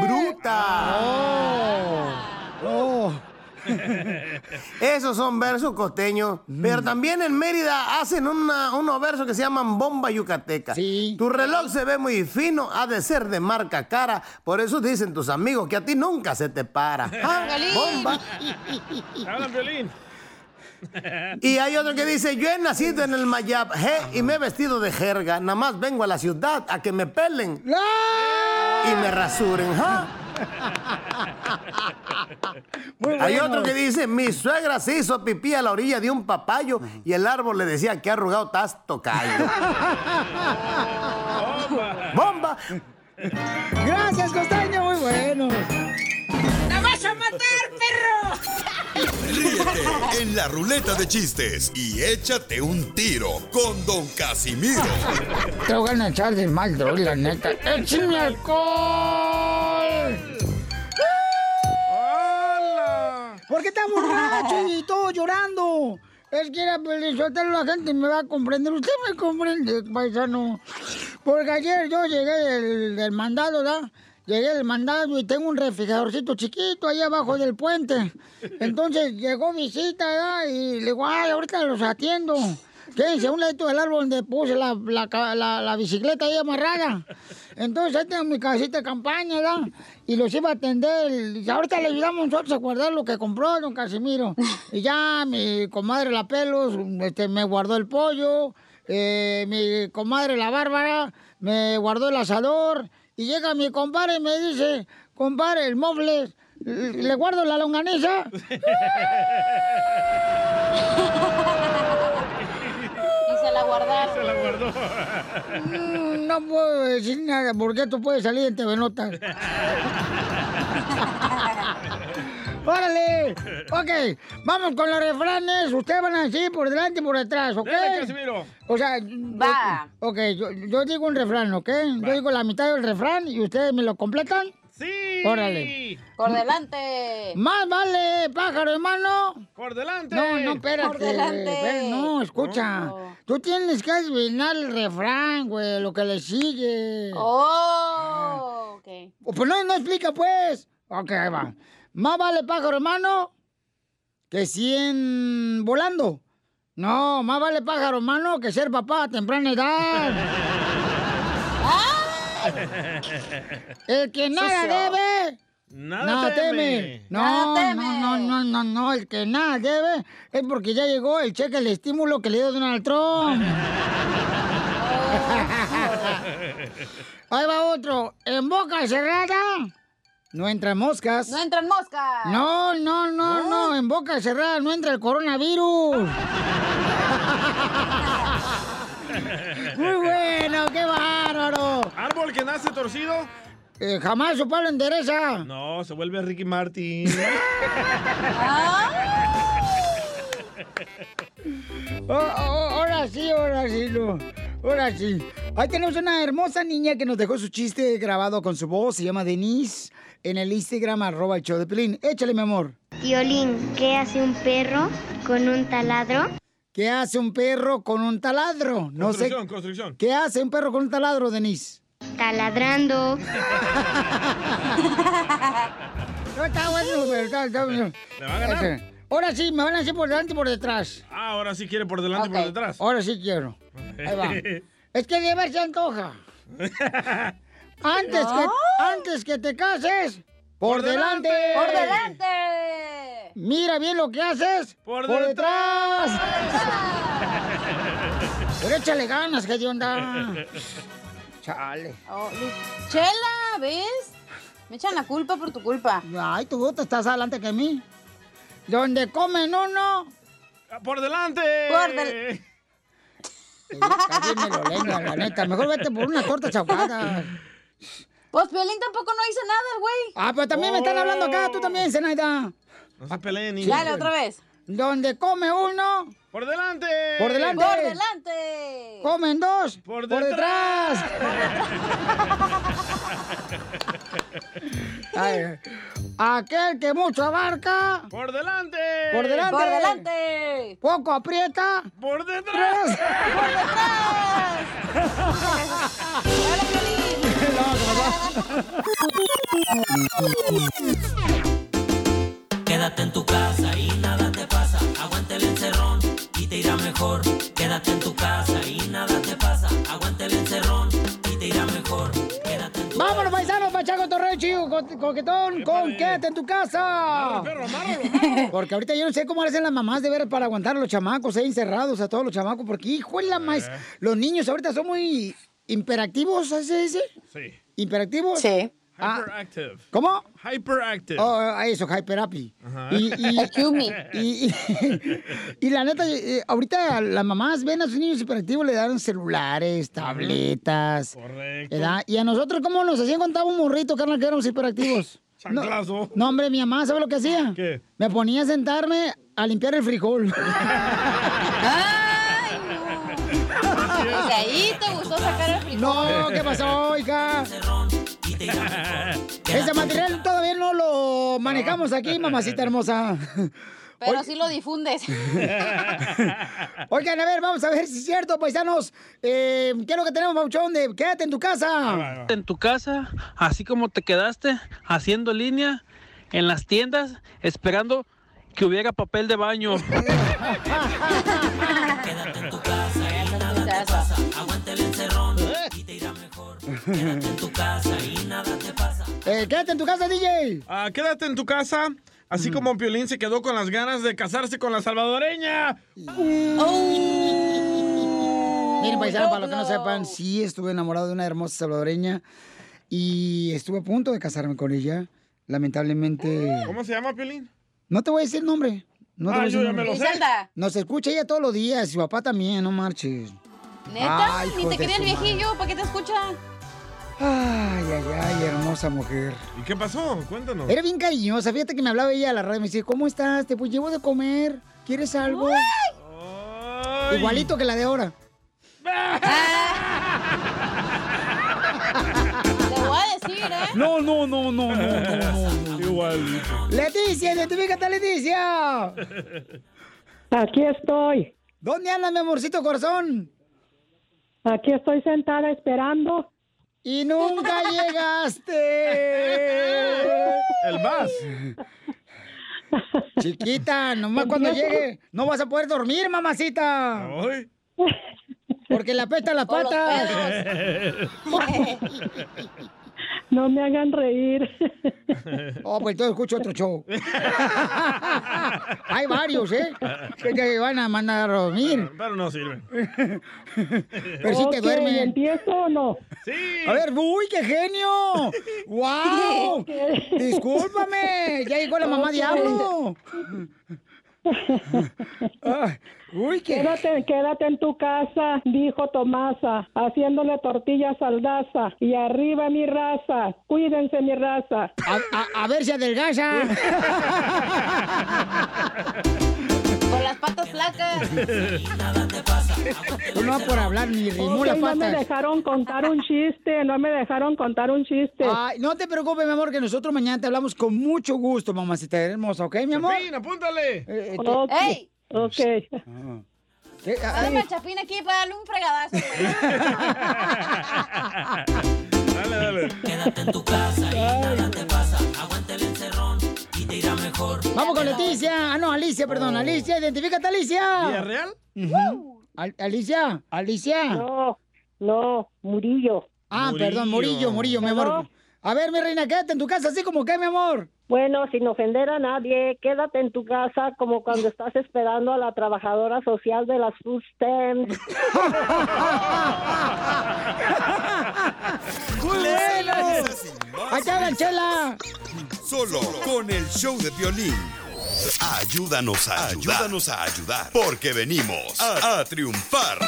bruta. Oh. Esos son versos costeños. Pero también en Mérida hacen una- unos versos que se llaman bomba yucateca. Tu reloj se ve muy fino, ha de ser de marca cara. Por eso dicen tus amigos que a ti nunca se te para. Ah, Bomba. Y hay otro que dice, yo he nacido en el Mayab je, y me he vestido de jerga. Nada más vengo a la ciudad a que me pelen y me rasuren. ¿ja? Hay otro que dice, mi suegra se hizo pipí a la orilla de un papayo y el árbol le decía que arrugado estás tocayo. ¡Bomba! Gracias, Costeño, muy bueno. ¡La vas a matar, perro! Ríete en la ruleta de chistes y échate un tiro con Don Casimiro. Te voy a echar de mal, droga, la neta. ¡Échame alcohol! ¿Por qué está borracho y todo llorando? Es que era soltarlo la gente me va a comprender. Usted me comprende, paisano. Porque ayer yo llegué del, del mandado, ¿verdad? Llegué del mandado y tengo un refrigeradorcito chiquito ahí abajo del puente. Entonces llegó visita, ¿verdad? Y le digo, ay, ahorita los atiendo. Quédense un lado del árbol donde puse la, la, la- la bicicleta ahí amarrada. Entonces ahí tengo mi casita de campaña, ¿verdad? Y los iba a atender. Y ahorita le ayudamos nosotros a guardar lo que compró don Casimiro. Y ya mi comadre La Pelos este, me guardó el pollo. eh, mi comadre La Bárbara me guardó el asador. Y llega mi compadre y me dice, compadre, el mofles, ¿le guardo la longaniza? Y se la guardaron. Se la guardó. Mm, No puedo decir nada porque esto puede salir en TV Notas. ¡Órale! Ok, vamos con los refranes. Ustedes van a decir por delante y por detrás, ¿ok? Dale, Casimiro. O sea, Va. Ok, yo, yo digo un refrán, ¿ok? Yo digo la mitad del refrán y ustedes me lo completan. Sí. Órale. Por delante. Más vale, pájaro hermano. Por delante. No, no, espérate. Por delante. espérate, no, escucha. Tú tienes que adivinar el refrán, güey, lo que le sigue. Oh, ok. Pues no, no explica, pues. Ok, ahí va. Más vale pájaro hermano que 100 volando. No, más vale pájaro hermano que ser papá a temprana edad. El que nada Sucio. debe. Nada teme. teme. No, Nada teme. no, no, no, no, no. El que nada debe es porque ya llegó el cheque, el estímulo que le dio Donald Trump. Ahí va otro. En boca cerrada no entran moscas. No entran moscas. No, no, no, no, en boca cerrada no entra el coronavirus. Muy bueno, qué el que nace torcido? Eh, jamás su palo endereza. No, se vuelve Ricky Martin. Oh, oh, ahora sí, ahora sí, no. Ahora sí. Ahí tenemos una hermosa niña que nos dejó su chiste grabado con su voz. Se llama Denise. En el Instagram, arroba el show de Pelín. Échale, mi amor. Violín, ¿qué hace un perro con un taladro? ¿Qué hace un perro con un taladro? No sé. Construcción, construcción. ¿Qué hace un perro con un taladro, Denise? Taladrando. No está bueno, pero está, está bueno. ¿Le va a ganar? Ahora sí, me van a hacer por delante y por detrás. Ah, ahora sí quiere por delante y por detrás. Ahora sí quiero. Ahí va. Es que de ver se antoja. Antes, que, antes que te cases, por, Por delante. delante. ¡Por delante! Mira bien lo que haces. Por, detrás. Pero échale ganas, que de onda. Chale. Oh, Chela, ¿ves? Me echan la culpa por tu culpa. Ay, tú te estás adelante que mí. Donde comen uno. ¡Por delante! Por del... Casi me lo lenga, la neta. Mejor vete por una torta chaucada. Pues Piolín tampoco no hizo nada, el güey. Ah, pero también me están hablando acá, tú también, Zenaida. No se peleen, niños. Dale, otra vez. Donde come uno. ¡Por delante! Por delante. ¡Por delante! Comen dos. Por detrás. Ay, aquel que mucho abarca. ¡Por delante! Por delante. ¡Por delante! Poco aprieta. ¡Por detrás! Quédate en tu casa y nada te pasa. Aguante el encerrón y te irá mejor. Quédate en tu casa paisanos, Pachaco Torreo, chico, co- coquetón, con quédate en tu casa. Porque ahorita yo no sé cómo hacen las mamás de ver para aguantar a los chamacos ahí encerrados, a todos los chamacos, porque hijo de la más, los niños ahorita son muy imperactivos, ¿así se dice? Sí. ¿Imperactivos? Sí. Hyperactive. ¿Cómo? Hyperactive. Oh, eso, hyperapi. Ajá. Y, y, y, y- y la neta, eh, ahorita las mamás ven a sus niños hiperactivos, le dan celulares, tabletas. Correcto. ¿verdad? Y a nosotros, ¿cómo nos hacían cuando un morrito, carnal, que éramos hiperactivos? No, Chanclazo. no, hombre, mi mamá, ¿sabe lo que hacía? ¿Qué? Me ponía a sentarme a limpiar el frijol. Desde ahí te gustó sacar el frijol. No, ¿qué pasó, hija? Ese material todavía no lo manejamos aquí, mamacita hermosa. Pero sí lo difundes. Oigan, a ver, vamos a ver si es cierto, paisanos. Eh, ¿Qué es lo que tenemos, Pauchón? De quédate en tu casa. En tu casa, así como te quedaste haciendo línea en las tiendas, esperando que hubiera papel de baño. Aguante el encerrón y te irá mejor. Quédate en tu casa y nada te pasa. Eh, quédate en tu casa, DJ. Ah, quédate en tu casa, así como Piolín se quedó con las ganas de casarse con la salvadoreña. Miren, paisanos, para los que no sepan, sí estuve enamorado de una hermosa salvadoreña y estuve a punto de casarme con ella. Lamentablemente. ¿Cómo se llama, Piolín? No te voy a decir nombre. No te Ah, voy a decir yo ya me lo sé. Nos escucha ella todos los días, su papá también, no marches. ¿Neta? Ay, Ni te quería el viejillo, ¿para qué te escucha? Ay, ay, ay, hermosa mujer. ¿Y qué pasó? Cuéntanos. Era bien cariñosa. Fíjate que me hablaba ella a la radio y me dice, ¿cómo estás? Te pues llevo de comer. ¿Quieres algo? Igualito que la de ahora. Te voy a decir, ¿eh? No, no, no, no, no, no, no. Igualito. Leticia, identifícate, Leticia. Aquí estoy. ¿Dónde andas, mi amorcito corazón? Aquí estoy sentada esperando. Y nunca llegaste. El vas. Chiquita, nomás cuando llegue no vas a poder dormir, mamacita. Porque le apesta las patas. No me hagan reír. Oh, pues entonces escucho otro show. Hay varios, ¿eh? Que te van a mandar a dormir. Pero no sirven. Pero sí te duermen. ¿Empiezo o no? Sí. A ver, uy, qué genio. ¡Wow! Discúlpame, ya llegó la mamá Ok. diablo. Uy, qué- Quédate, quédate en tu casa, dijo Tomasa, haciéndole tortillas al Daza. Y arriba mi raza, cuídense mi raza. A, a- a ver si adelgaza. Las patas flacas. No por hablar ni rimó las no me dejaron contar un chiste, no me dejaron contar un chiste. Ay, no te preocupes, mi amor, que nosotros mañana te hablamos con mucho gusto, mamacita hermosa, ¿ok, mi amor? Chapín, apúntale. Eh, te- Ok, ¡Ey! ok. ¿Qué? Ah, ay, al chapín aquí para darle un fregadazo. Dale, dale. Quédate en tu casa y nada te pasa. Y te irá mejor. Vamos con Leticia. Ah, no, Alicia, perdón. Alicia, identifícate, Alicia. ¿Villarreal? Al- Alicia, Alicia. No, no, Murillo. Ah, perdón, Murillo, Murillo, mi amor. A ver, mi reina, quédate en tu casa, así como que, mi amor. Bueno, sin ofender a nadie, quédate en tu casa como cuando estás esperando a la trabajadora social de las food stamps. ¡Bueno! ¡Acá la chela! Solo con el show de violín. Ayúdanos a ayudar. Ayúdanos a ayudar. Porque venimos a, a triunfar.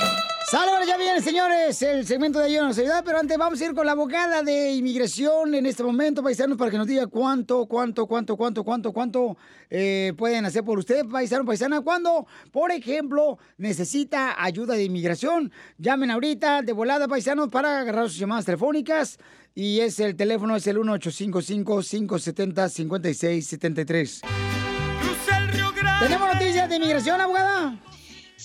Ahora ya viene, señores, el segmento de Ayúdanos a ayudar, pero antes vamos a ir con la abogada de inmigración en este momento, paisanos, para que nos diga cuánto, cuánto, cuánto, cuánto, cuánto, cuánto eh, pueden hacer por usted, paisano, paisana, cuando, por ejemplo, necesita ayuda de inmigración. Llamen ahorita de volada, paisanos, para agarrar sus llamadas telefónicas. Y es el teléfono, es el 1855-570-5673. ¿Tenemos noticias de inmigración, abogada?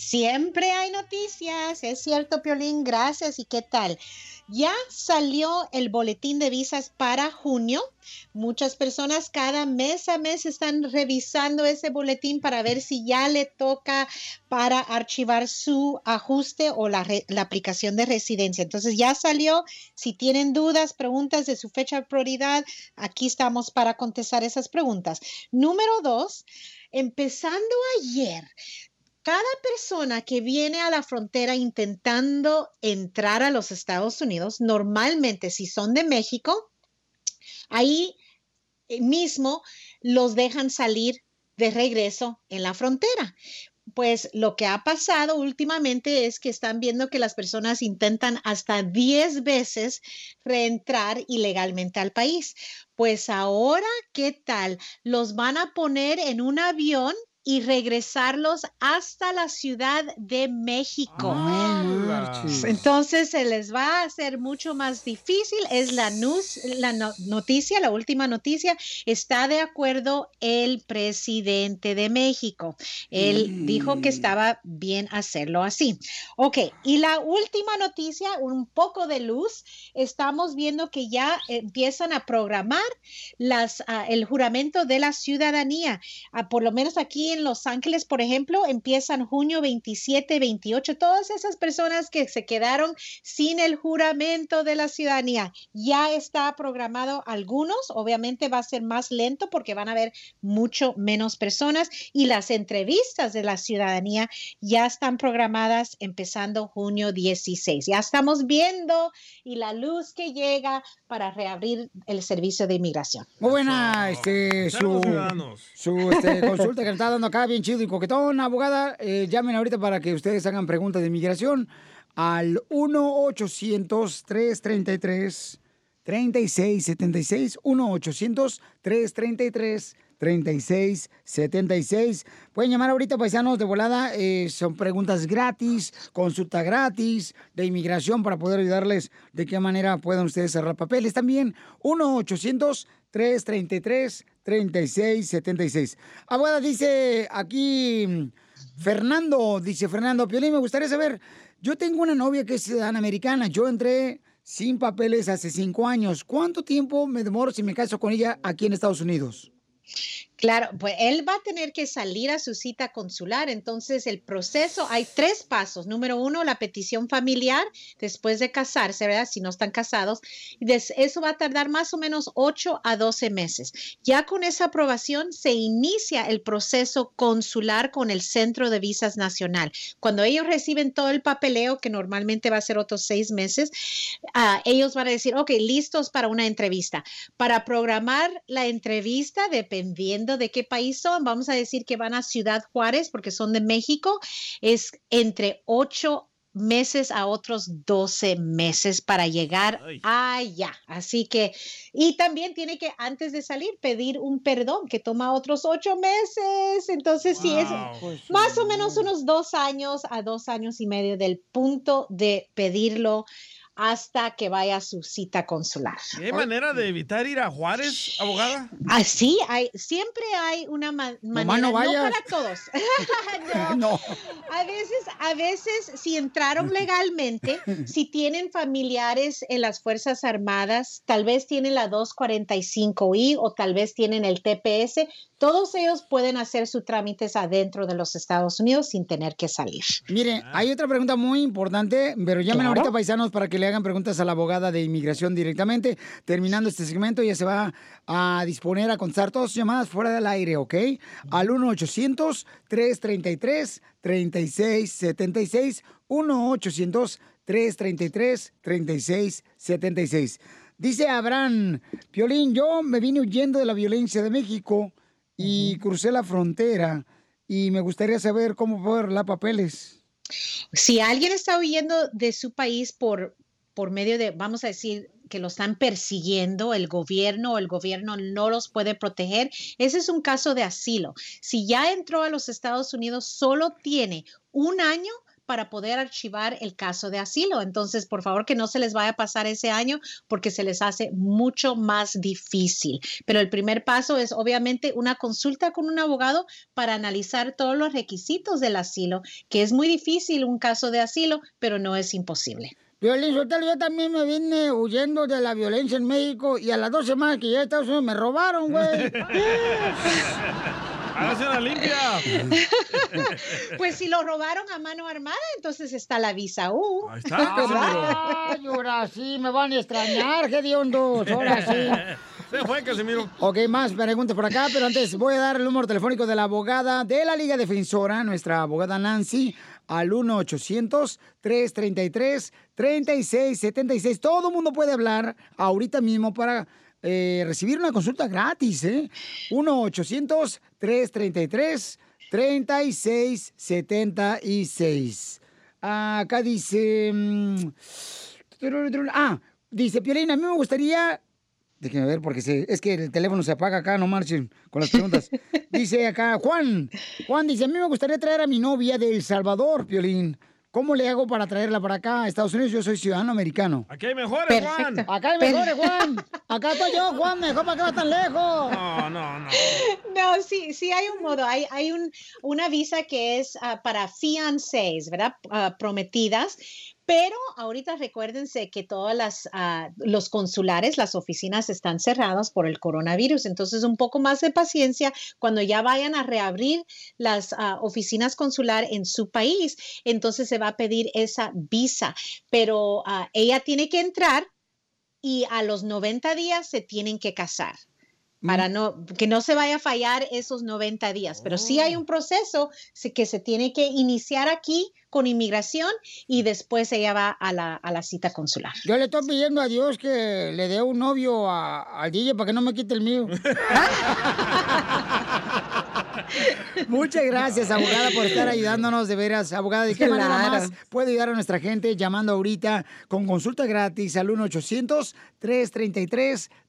Siempre hay noticias, es cierto, Piolín, gracias. ¿Y qué tal? Ya salió el boletín de visas para junio. Muchas personas cada mes a mes están revisando ese boletín para ver si ya le toca para archivar su ajuste o la, la aplicación de residencia. Entonces ya salió. Si tienen dudas, preguntas de su fecha de prioridad, aquí estamos para contestar esas preguntas. Número dos, empezando ayer, cada persona que viene a la frontera intentando entrar a los Estados Unidos, normalmente si son de México, ahí eh, mismo los dejan salir de regreso en la frontera. Pues lo que ha pasado últimamente es que están viendo que las personas intentan hasta 10 veces reentrar ilegalmente al país. Pues ahora, ¿qué tal? Los van a poner en un avión y regresarlos hasta la Ciudad de México. Entonces se les va a hacer mucho más difícil. Es la, nus- la no- noticia, la última noticia. Está de acuerdo el presidente de México. Él dijo que estaba bien hacerlo así. Ok, y la última noticia, un poco de luz. Estamos viendo que ya empiezan a programar las, ah, el juramento de la ciudadanía. Ah, por lo menos aquí en Los Ángeles, por ejemplo, empiezan junio 27, 28. Todas esas personas que se quedaron sin el juramento de la ciudadanía, ya está programado algunos. Obviamente va a ser más lento porque van a haber mucho menos personas y las entrevistas de la ciudadanía ya están programadas empezando junio 16. Ya estamos viendo y la luz que llega para reabrir el servicio de inmigración. Muy buena, este, su, este, consulta que está dando acá, bien chido y coquetón, abogada. Eh, llamen ahorita para que ustedes hagan preguntas de inmigración al 1-800-333-3676. 1-800-333-3676. Pueden llamar ahorita, paisanos, de volada. eh, son preguntas gratis, consulta gratis de inmigración para poder ayudarles de qué manera puedan ustedes cerrar papeles. También 1-800-333-3676. Abogada, dice aquí mm, Fernando, dice Fernando, Piolín, me gustaría saber, yo tengo una novia que es ciudadana americana, yo entré sin papeles hace cinco años. ¿Cuánto tiempo me demoro si me caso con ella aquí en Estados Unidos? Claro, pues él va a tener que salir a su cita consular. Entonces, el proceso, hay tres pasos. Número uno, la petición familiar después de casarse, ¿verdad? Si no están casados. Eso va a tardar más o menos 8 a 12 meses. Ya con esa aprobación se inicia el proceso consular con el Centro de Visas Nacional. Cuando ellos reciben todo el papeleo, que normalmente va a ser otros seis meses, ah, ellos van a decir, ok, listos para una entrevista. Para programar la entrevista, dependiendo dependiendo de qué país son, vamos a decir que van a Ciudad Juárez porque son de México, es entre 8 meses a otros 12 meses para llegar allá. Así que, y también tiene que antes de salir pedir un perdón que toma otros ocho meses. Entonces, sí, es más o menos unos dos años a dos años y medio del punto de pedirlo hasta que vaya a su cita consular. ¿Y ¿Hay manera de evitar ir a Juárez, abogada? Así, hay, siempre hay una ma- manera, no no, vayas. para todos. no. No. A veces, a veces, si entraron legalmente, si tienen familiares en las Fuerzas Armadas, tal vez tienen la 245I o tal vez tienen el TPS, todos ellos pueden hacer sus trámites adentro de los Estados Unidos sin tener que salir. Mire, hay otra pregunta muy importante, pero llamen Claro. ahorita paisanos para que le hagan preguntas a la abogada de inmigración directamente. Terminando este segmento, ella se va a disponer a contestar todas sus llamadas fuera del aire, ¿ok? Al 1-800-333-3676. 1-800-333-3676. Dice Abraham, Piolín, yo me vine huyendo de la violencia de México y crucé la frontera y me gustaría saber cómo puedo arreglar papeles. Si alguien está huyendo de su país por, por medio de, vamos a decir, que lo están persiguiendo el gobierno o el gobierno no los puede proteger, ese es un caso de asilo. Si ya entró a los Estados Unidos, solo tiene un año para poder archivar el caso de asilo. Entonces, por favor, que no se les vaya a pasar ese año porque se les hace mucho más difícil. Pero el primer paso es obviamente una consulta con un abogado para analizar todos los requisitos del asilo, que es muy difícil un caso de asilo, pero no es imposible. Violín Sotelo, yo también me vine huyendo de la violencia en México y a las dos semanas que llegué a Estados Unidos me robaron, güey. Hágase una limpia. Pues si lo robaron a mano armada, entonces está la visa U. Ahí está, Ay, ahora sí, me van a extrañar, qué diondos, ahora sí. Se fue, Casimiro. Ok, más preguntas por acá, pero antes voy a dar el número telefónico de la abogada de la Liga Defensora, nuestra abogada Nancy, al 1-800-333-3676. Todo el mundo puede hablar ahorita mismo para eh, recibir una consulta gratis, ¿eh? 1-800-333-3676. Acá dice... mm, Ah, dice Piolín, a mí me gustaría Déjenme ver, porque se- es que el teléfono se apaga acá, no marchen con las preguntas. dice acá, Juan, Juan dice, a mí me gustaría traer a mi novia de El Salvador, Piolín. ¿Cómo le hago para traerla para acá a Estados Unidos? Yo soy ciudadano americano. Aquí hay mejores, Juan. Acá hay mejores, Juan. Acá estoy yo, Juan, mejor para qué va tan lejos. No, no, no. No, sí, sí hay un modo. Hay, hay un, una visa que es ah, para fiancés, ¿verdad? Ah, prometidas. Pero ahorita recuérdense que todas las ah, los consulares, las oficinas están cerradas por el coronavirus. Entonces, un poco más de paciencia cuando ya vayan a reabrir las ah, oficinas consular en su país. Entonces se va a pedir esa visa. Pero ah, ella tiene que entrar y a los 90 días se tienen que casar para no que no se vaya a fallar esos 90 días, pero sí hay un proceso que se tiene que iniciar aquí con inmigración y después ella va a la, a la cita consular. Yo le estoy pidiendo a Dios que le dé un novio a- al DJ para que no me quite el mío. Muchas gracias, abogada, por estar ayudándonos de veras. Abogada, ¿de qué manera más puede ayudar a nuestra gente llamando ahorita con consulta gratis al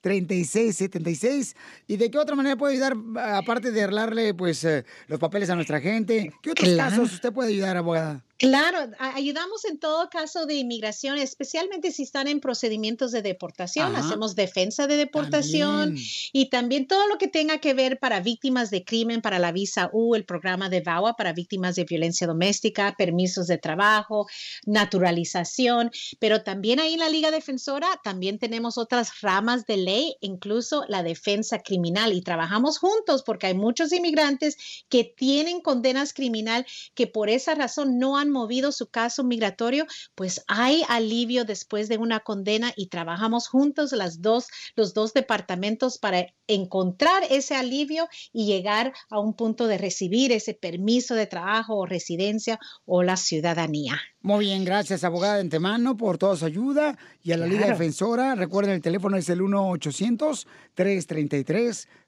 1-800-333-3676? ¿Y de qué otra manera puede ayudar, aparte de arreglarle pues, eh, los papeles a nuestra gente? ¿Qué otros Claro. casos usted puede ayudar, abogada? Claro, ayudamos en todo caso de inmigración, especialmente si están en procedimientos de deportación. Ajá. Hacemos defensa de deportación También. y también todo lo que tenga que ver para víctimas de crimen, para la visa U, el programa de VAWA para víctimas de violencia doméstica, permisos de trabajo, naturalización. Pero también ahí en la Liga Defensora también tenemos otras ramas de ley, incluso la defensa criminal. Y trabajamos juntos porque hay muchos inmigrantes que tienen condenas criminal que por esa razón no han movido su caso migratorio, pues hay alivio después de una condena y trabajamos juntos las dos, los dos departamentos para encontrar ese alivio y llegar a un punto de recibir ese permiso de trabajo o residencia o la ciudadanía. Muy bien, gracias, abogada de antemano, por toda su ayuda. Y a la Liga Claro. Defensora, recuerden, el teléfono es el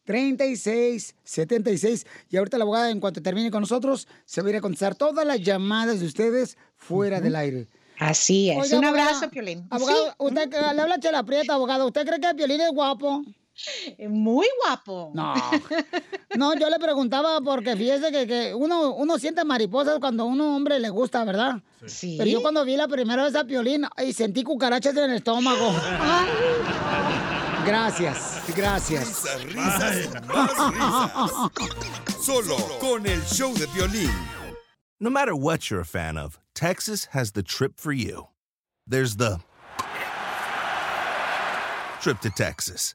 1-800-333-3676. Y ahorita la abogada, en cuanto termine con nosotros, se va a ir a contestar todas las llamadas de ustedes fuera del aire. Así es. Oiga, Un abogada, abrazo, Piolín. Abogado, Sí. usted le habla Chela Prieta, abogado. ¿Usted cree que Piolín es guapo? Muy guapo. No. No, yo le preguntaba porque fíjese que, que uno, uno siente mariposas cuando a un hombre le gusta, ¿verdad? Sí. Pero yo cuando vi la primera vez a Piolín y sentí cucarachas en el estómago. Gracias, gracias. Risas, risas más risas. Solo con el show de violín. No matter what you're a fan of, Texas has the trip for you. There's the trip to Texas